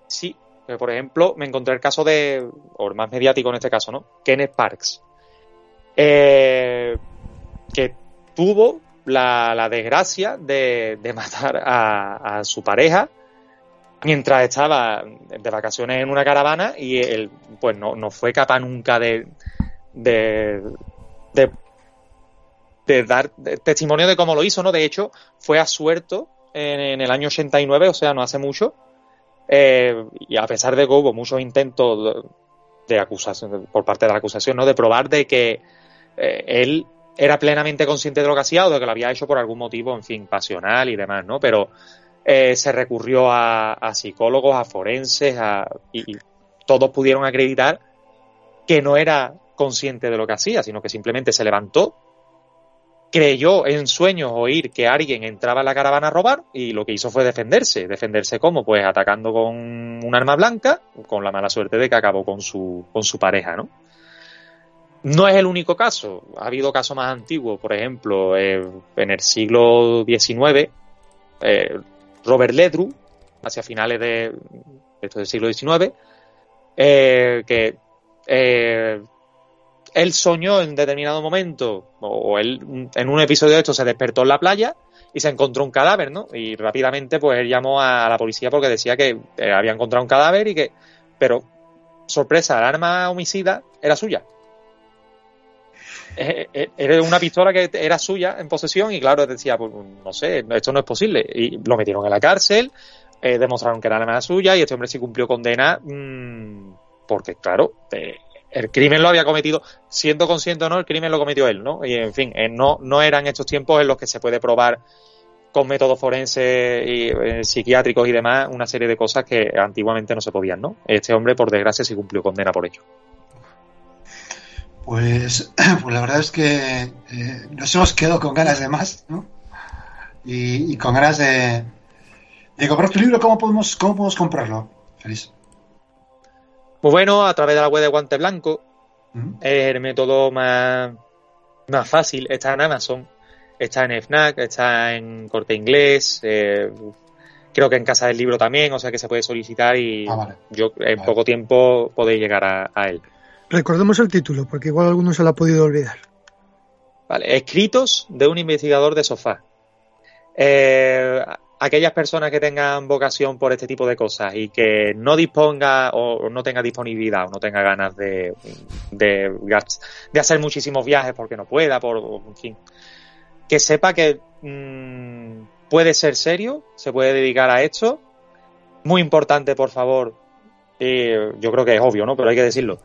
sí. Por ejemplo, me encontré el caso de, o el más mediático en este caso, ¿no? Kenneth Parks. Eh, que tuvo la, desgracia de, de matar a, su pareja mientras estaba de vacaciones en una caravana y él pues no, no fue capaz nunca de, de, de, de dar testimonio de cómo lo hizo, ¿no? De hecho, fue asuerto en, en el año 89, o sea, no hace mucho, eh, y a pesar de que hubo muchos intentos de, acusación, por parte de la acusación, ¿no? De probar de que eh, él era plenamente consciente de lo que hacía o de que lo había hecho por algún motivo, en fin, pasional y demás, ¿no? Pero eh, se recurrió a, a, psicólogos, a forenses, a, y, todos pudieron acreditar que no era consciente de lo que hacía, sino que simplemente se levantó, creyó en sueños oír que alguien entraba en la caravana a robar y lo que hizo fue defenderse. ¿Defenderse cómo? Pues atacando con un arma blanca, con la mala suerte de que acabó con su, con su pareja, ¿no? No es el único caso. Ha habido casos más antiguos, por ejemplo, eh, en el siglo XIX, eh, Robert Ledru, hacia finales de, esto del siglo XIX, eh, que él soñó en determinado momento, o él en un episodio de esto se despertó en la playa y se encontró un cadáver, ¿no? Y rápidamente pues él llamó a la policía porque decía que había encontrado un cadáver y que, pero sorpresa, el arma homicida era suya era una pistola que era suya en posesión y claro, decía, pues no sé, esto no es posible. Y lo metieron en la cárcel, eh, demostraron que era la suya y este hombre sí cumplió condena mmm, porque, claro, eh, el crimen lo había cometido, siendo consciente o no, el crimen lo cometió él, ¿no? Y en fin, eh, no, no eran estos tiempos en los que se puede probar con métodos forenses y eh, psiquiátricos y demás una serie de cosas que antiguamente no se podían, ¿no? Este hombre, por desgracia, sí cumplió condena por ello. Pues, pues la verdad es que eh, nos hemos quedado con ganas de más, ¿no? Y, y con ganas de, de comprar tu libro. ¿Cómo podemos, cómo podemos comprarlo, Feliz? Pues bueno, a través de la web de Guante Blanco, es el método más, más fácil. Está en Amazon, está en FNAC, está en Corte Inglés, eh, creo que en Casa del Libro también, o sea que se puede solicitar y Ah, vale. yo en Vale. poco tiempo podéis llegar a, a él. Recordemos el título, porque igual alguno se lo ha podido olvidar. Vale, escritos de un investigador de sofá. Eh, aquellas personas que tengan vocación por este tipo de cosas y que no disponga o no tenga disponibilidad o no tenga ganas de, de, hacer muchísimos viajes porque no pueda, por, en fin, que sepa que mm, puede ser serio, se puede dedicar a esto. Muy importante, por favor, eh, yo creo que es obvio, ¿no? Pero hay que decirlo.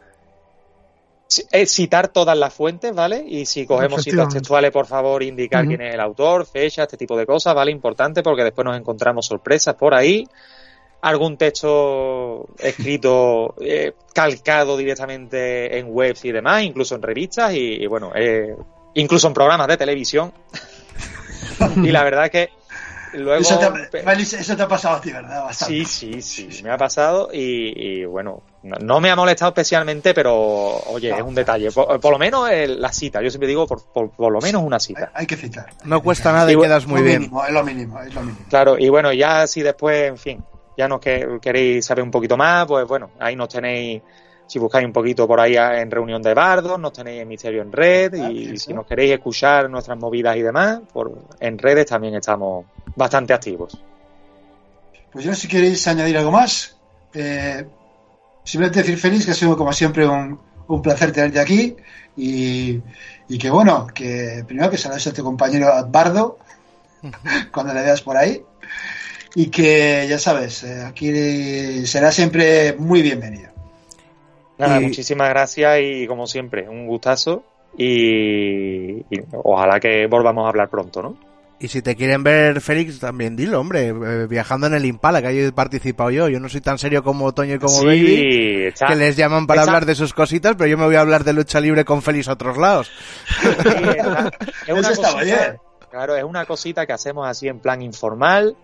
Eh, citar todas las fuentes, ¿vale? Y si cogemos citas textuales, por favor, indicar quién es el autor, fecha, este tipo de cosas, ¿vale? Importante porque después nos encontramos sorpresas por ahí. Algún texto escrito, eh, calcado directamente en webs y demás, incluso en revistas y, y bueno, eh, incluso en programas de televisión. y la verdad es que luego... Eso te, ha, Feliz, eso te ha pasado a ti, ¿verdad? Bastante. Sí, sí, sí, me ha pasado y, y, bueno, no, me ha molestado especialmente, pero oye, No. es un detalle. Por, por lo menos el- la cita, yo siempre digo por, por, por lo menos una cita. hay que citar. No cuesta nada y bueno, quedas muy lo bien. Mínimo, es lo mínimo, es lo mínimo. Claro, y bueno, ya si después, en fin, ya nos que, queréis saber un poquito más, pues bueno, ahí nos tenéis, si buscáis un poquito por ahí en Reunión de Bardos, nos tenéis en Misterio en Red Ah, y eso. si nos queréis escuchar nuestras movidas y demás, por, en redes también estamos bastante activos. Pues yo no sé si queréis añadir algo más. Eh, simplemente decir feliz que ha sido como siempre un, un placer tenerte aquí y, y que bueno, que primero que saludes a tu compañero Bardo cuando le veas por ahí y que ya sabes, eh, aquí será siempre muy bienvenido. Nada, Y- muchísimas gracias y como siempre, un gustazo y, y ojalá que volvamos a hablar pronto, ¿no? Y si te quieren ver, Félix, también dilo, hombre, eh, viajando en el Impala, que ahí he participado yo. Yo no soy tan serio como Toño y como sí, Baby, está- que les llaman para hablar de sus cositas, pero yo me voy a hablar de lucha libre con Félix a otros lados. sí, es una Eso cosita-. Claro, es una cosita que hacemos así en plan informal,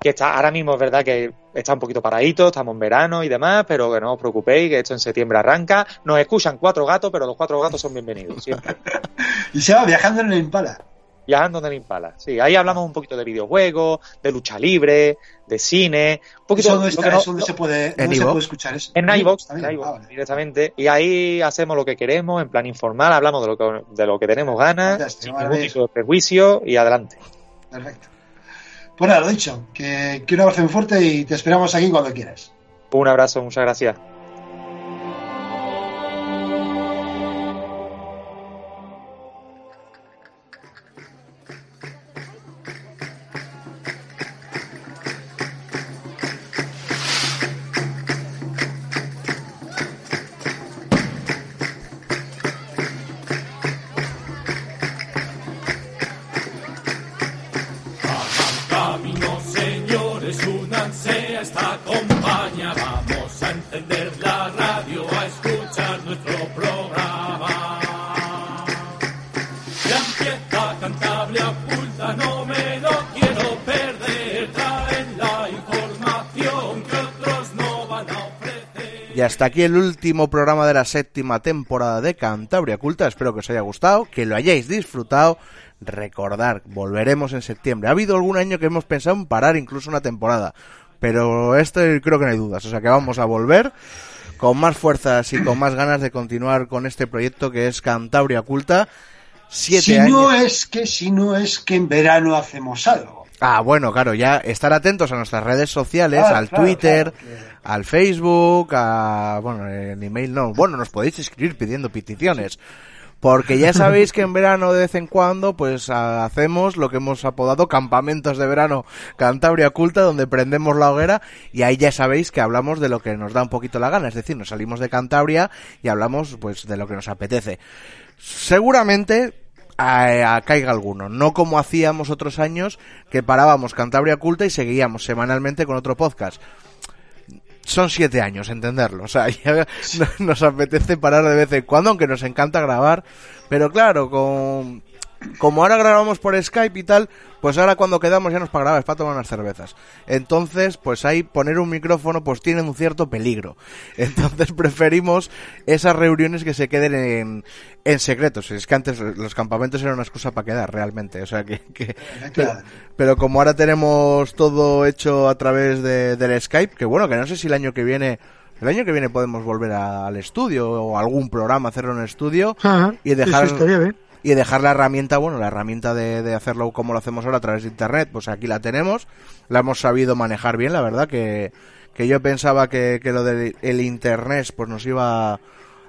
que está ahora mismo es verdad que está un poquito paradito, estamos en verano y demás, pero que no os preocupéis, que esto en septiembre arranca. Nos escuchan cuatro gatos, pero los cuatro gatos son bienvenidos, siempre. Y se va viajando en el Impala. Viajando en el Impala. Sí, ahí hablamos un poquito de videojuegos, de lucha libre, de cine, un poquito ¿Eso dónde, lo está? que no- ¿Eso dónde se puede, dónde se puede escuchar eso? En en iVoox, Ah, vale. directamente. Y ahí hacemos lo que queremos, en plan informal, hablamos de lo que, de lo que tenemos ganas, sin maravilla. ningún tipo de prejuicio y adelante. Perfecto. Pues nada, lo dicho, que, que un abrazo muy fuerte y te esperamos aquí cuando quieras. Un abrazo, muchas gracias. Encender la radio, a escuchar nuestro programa. Ya empieza oculta. Y hasta aquí el último programa de la séptima temporada de Cantabria Culta. Espero que os haya gustado, que lo hayáis disfrutado. Recordar, volveremos en septiembre. Ha habido algún año que hemos pensado en parar incluso una temporada, pero este creo que no hay dudas. O sea que vamos a volver con más fuerzas y con más ganas de continuar con este proyecto que es Cantabria Culta. Siete si años. no es que si no es que en verano hacemos algo. Ah, bueno, claro, ya estar atentos a nuestras redes sociales, Claro, al claro, Twitter, claro, al Facebook, a, bueno, en email no, bueno, nos podéis escribir pidiendo peticiones, porque ya sabéis que en verano de vez en cuando pues hacemos lo que hemos apodado campamentos de verano Cantabria Culta, donde prendemos la hoguera y ahí ya sabéis que hablamos de lo que nos da un poquito la gana, es decir, nos salimos de Cantabria y hablamos pues de lo que nos apetece. Seguramente a- a- caiga alguno, no como hacíamos otros años que parábamos Cantabria Culta y seguíamos semanalmente con otro podcast son siete años, entenderlo. O sea, ya no- nos apetece parar de vez en cuando, aunque nos encanta grabar. Pero claro, con, como ahora grabamos por Skype y tal, pues ahora cuando quedamos ya nos para grabar, es para tomar unas cervezas. Entonces, pues ahí poner un micrófono pues tiene un cierto peligro. Entonces preferimos esas reuniones que se queden en, en secretos. Es que antes los campamentos eran una excusa para quedar, realmente. O sea, que... que- pero, pero como ahora tenemos todo hecho a través de, del Skype, que bueno, que no sé si el año que viene... El año que viene podemos volver a- al estudio o algún programa, hacerlo en el estudio Ajá, y dejar eso estaría bien. Y dejar la herramienta, bueno, la herramienta de, de hacerlo como lo hacemos ahora a través de internet, pues aquí la tenemos, la hemos sabido manejar bien, la verdad que, que yo pensaba que, que lo del el internet pues nos iba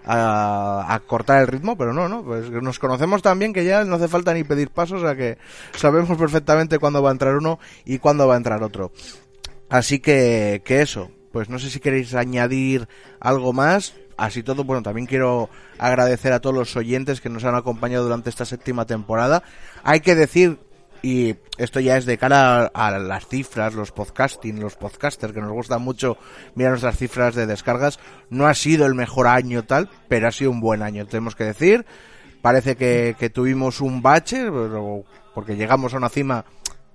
a, a cortar el ritmo, pero no, no, pues nos conocemos tan bien que ya no hace falta ni pedir pasos, o sea que sabemos perfectamente cuándo va a entrar uno y cuándo va a entrar otro. Así que, que eso, pues no sé si queréis añadir algo más. Así todo, bueno, también quiero agradecer a todos los oyentes que nos han acompañado durante esta séptima temporada. Hay que decir, y esto ya es de cara a, las cifras, los podcasting, los podcasters, que nos gusta mucho mirar nuestras cifras de descargas, no ha sido el mejor año tal, pero ha sido un buen año, tenemos que decir. Parece que, que tuvimos un bache, porque llegamos a una cima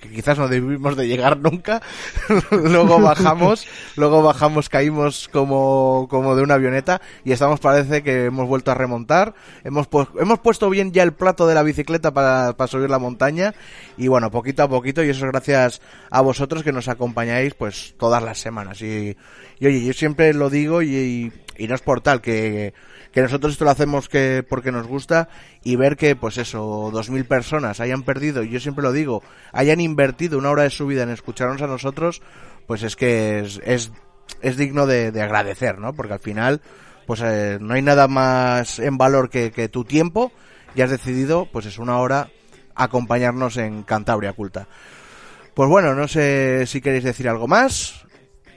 que quizás no debimos de llegar nunca. luego bajamos, luego bajamos, caímos como, como de una avioneta y estamos parece que hemos vuelto a remontar. Hemos, pu- hemos puesto bien ya el plato de la bicicleta para, para subir la montaña y bueno, poquito a poquito y eso es gracias a vosotros que nos acompañáis pues todas las semanas y, y oye, yo siempre lo digo y, y, y no es por tal que, que nosotros esto lo hacemos que porque nos gusta y ver que pues eso, dos mil personas hayan perdido, y yo siempre lo digo, hayan invertido una hora de su vida en escucharnos a nosotros, pues es que es, es, es digno de, de agradecer, ¿no? Porque al final, pues eh, no hay nada más en valor que, que tu tiempo y has decidido, pues es una hora acompañarnos en Cantabria Culta. Pues bueno, no sé si queréis decir algo más.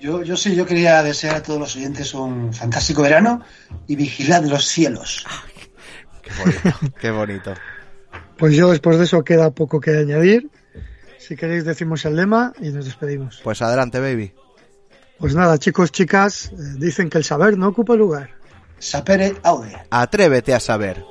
Yo, yo sí, yo quería desear a todos los oyentes un fantástico verano y vigilad los cielos. Qué bonito, qué bonito. Pues yo después de eso queda poco que añadir. Si queréis decimos el lema y nos despedimos. Pues adelante, baby. Pues nada, chicos, chicas, eh, dicen que el saber no ocupa lugar. Sapere aude. Atrévete a saber.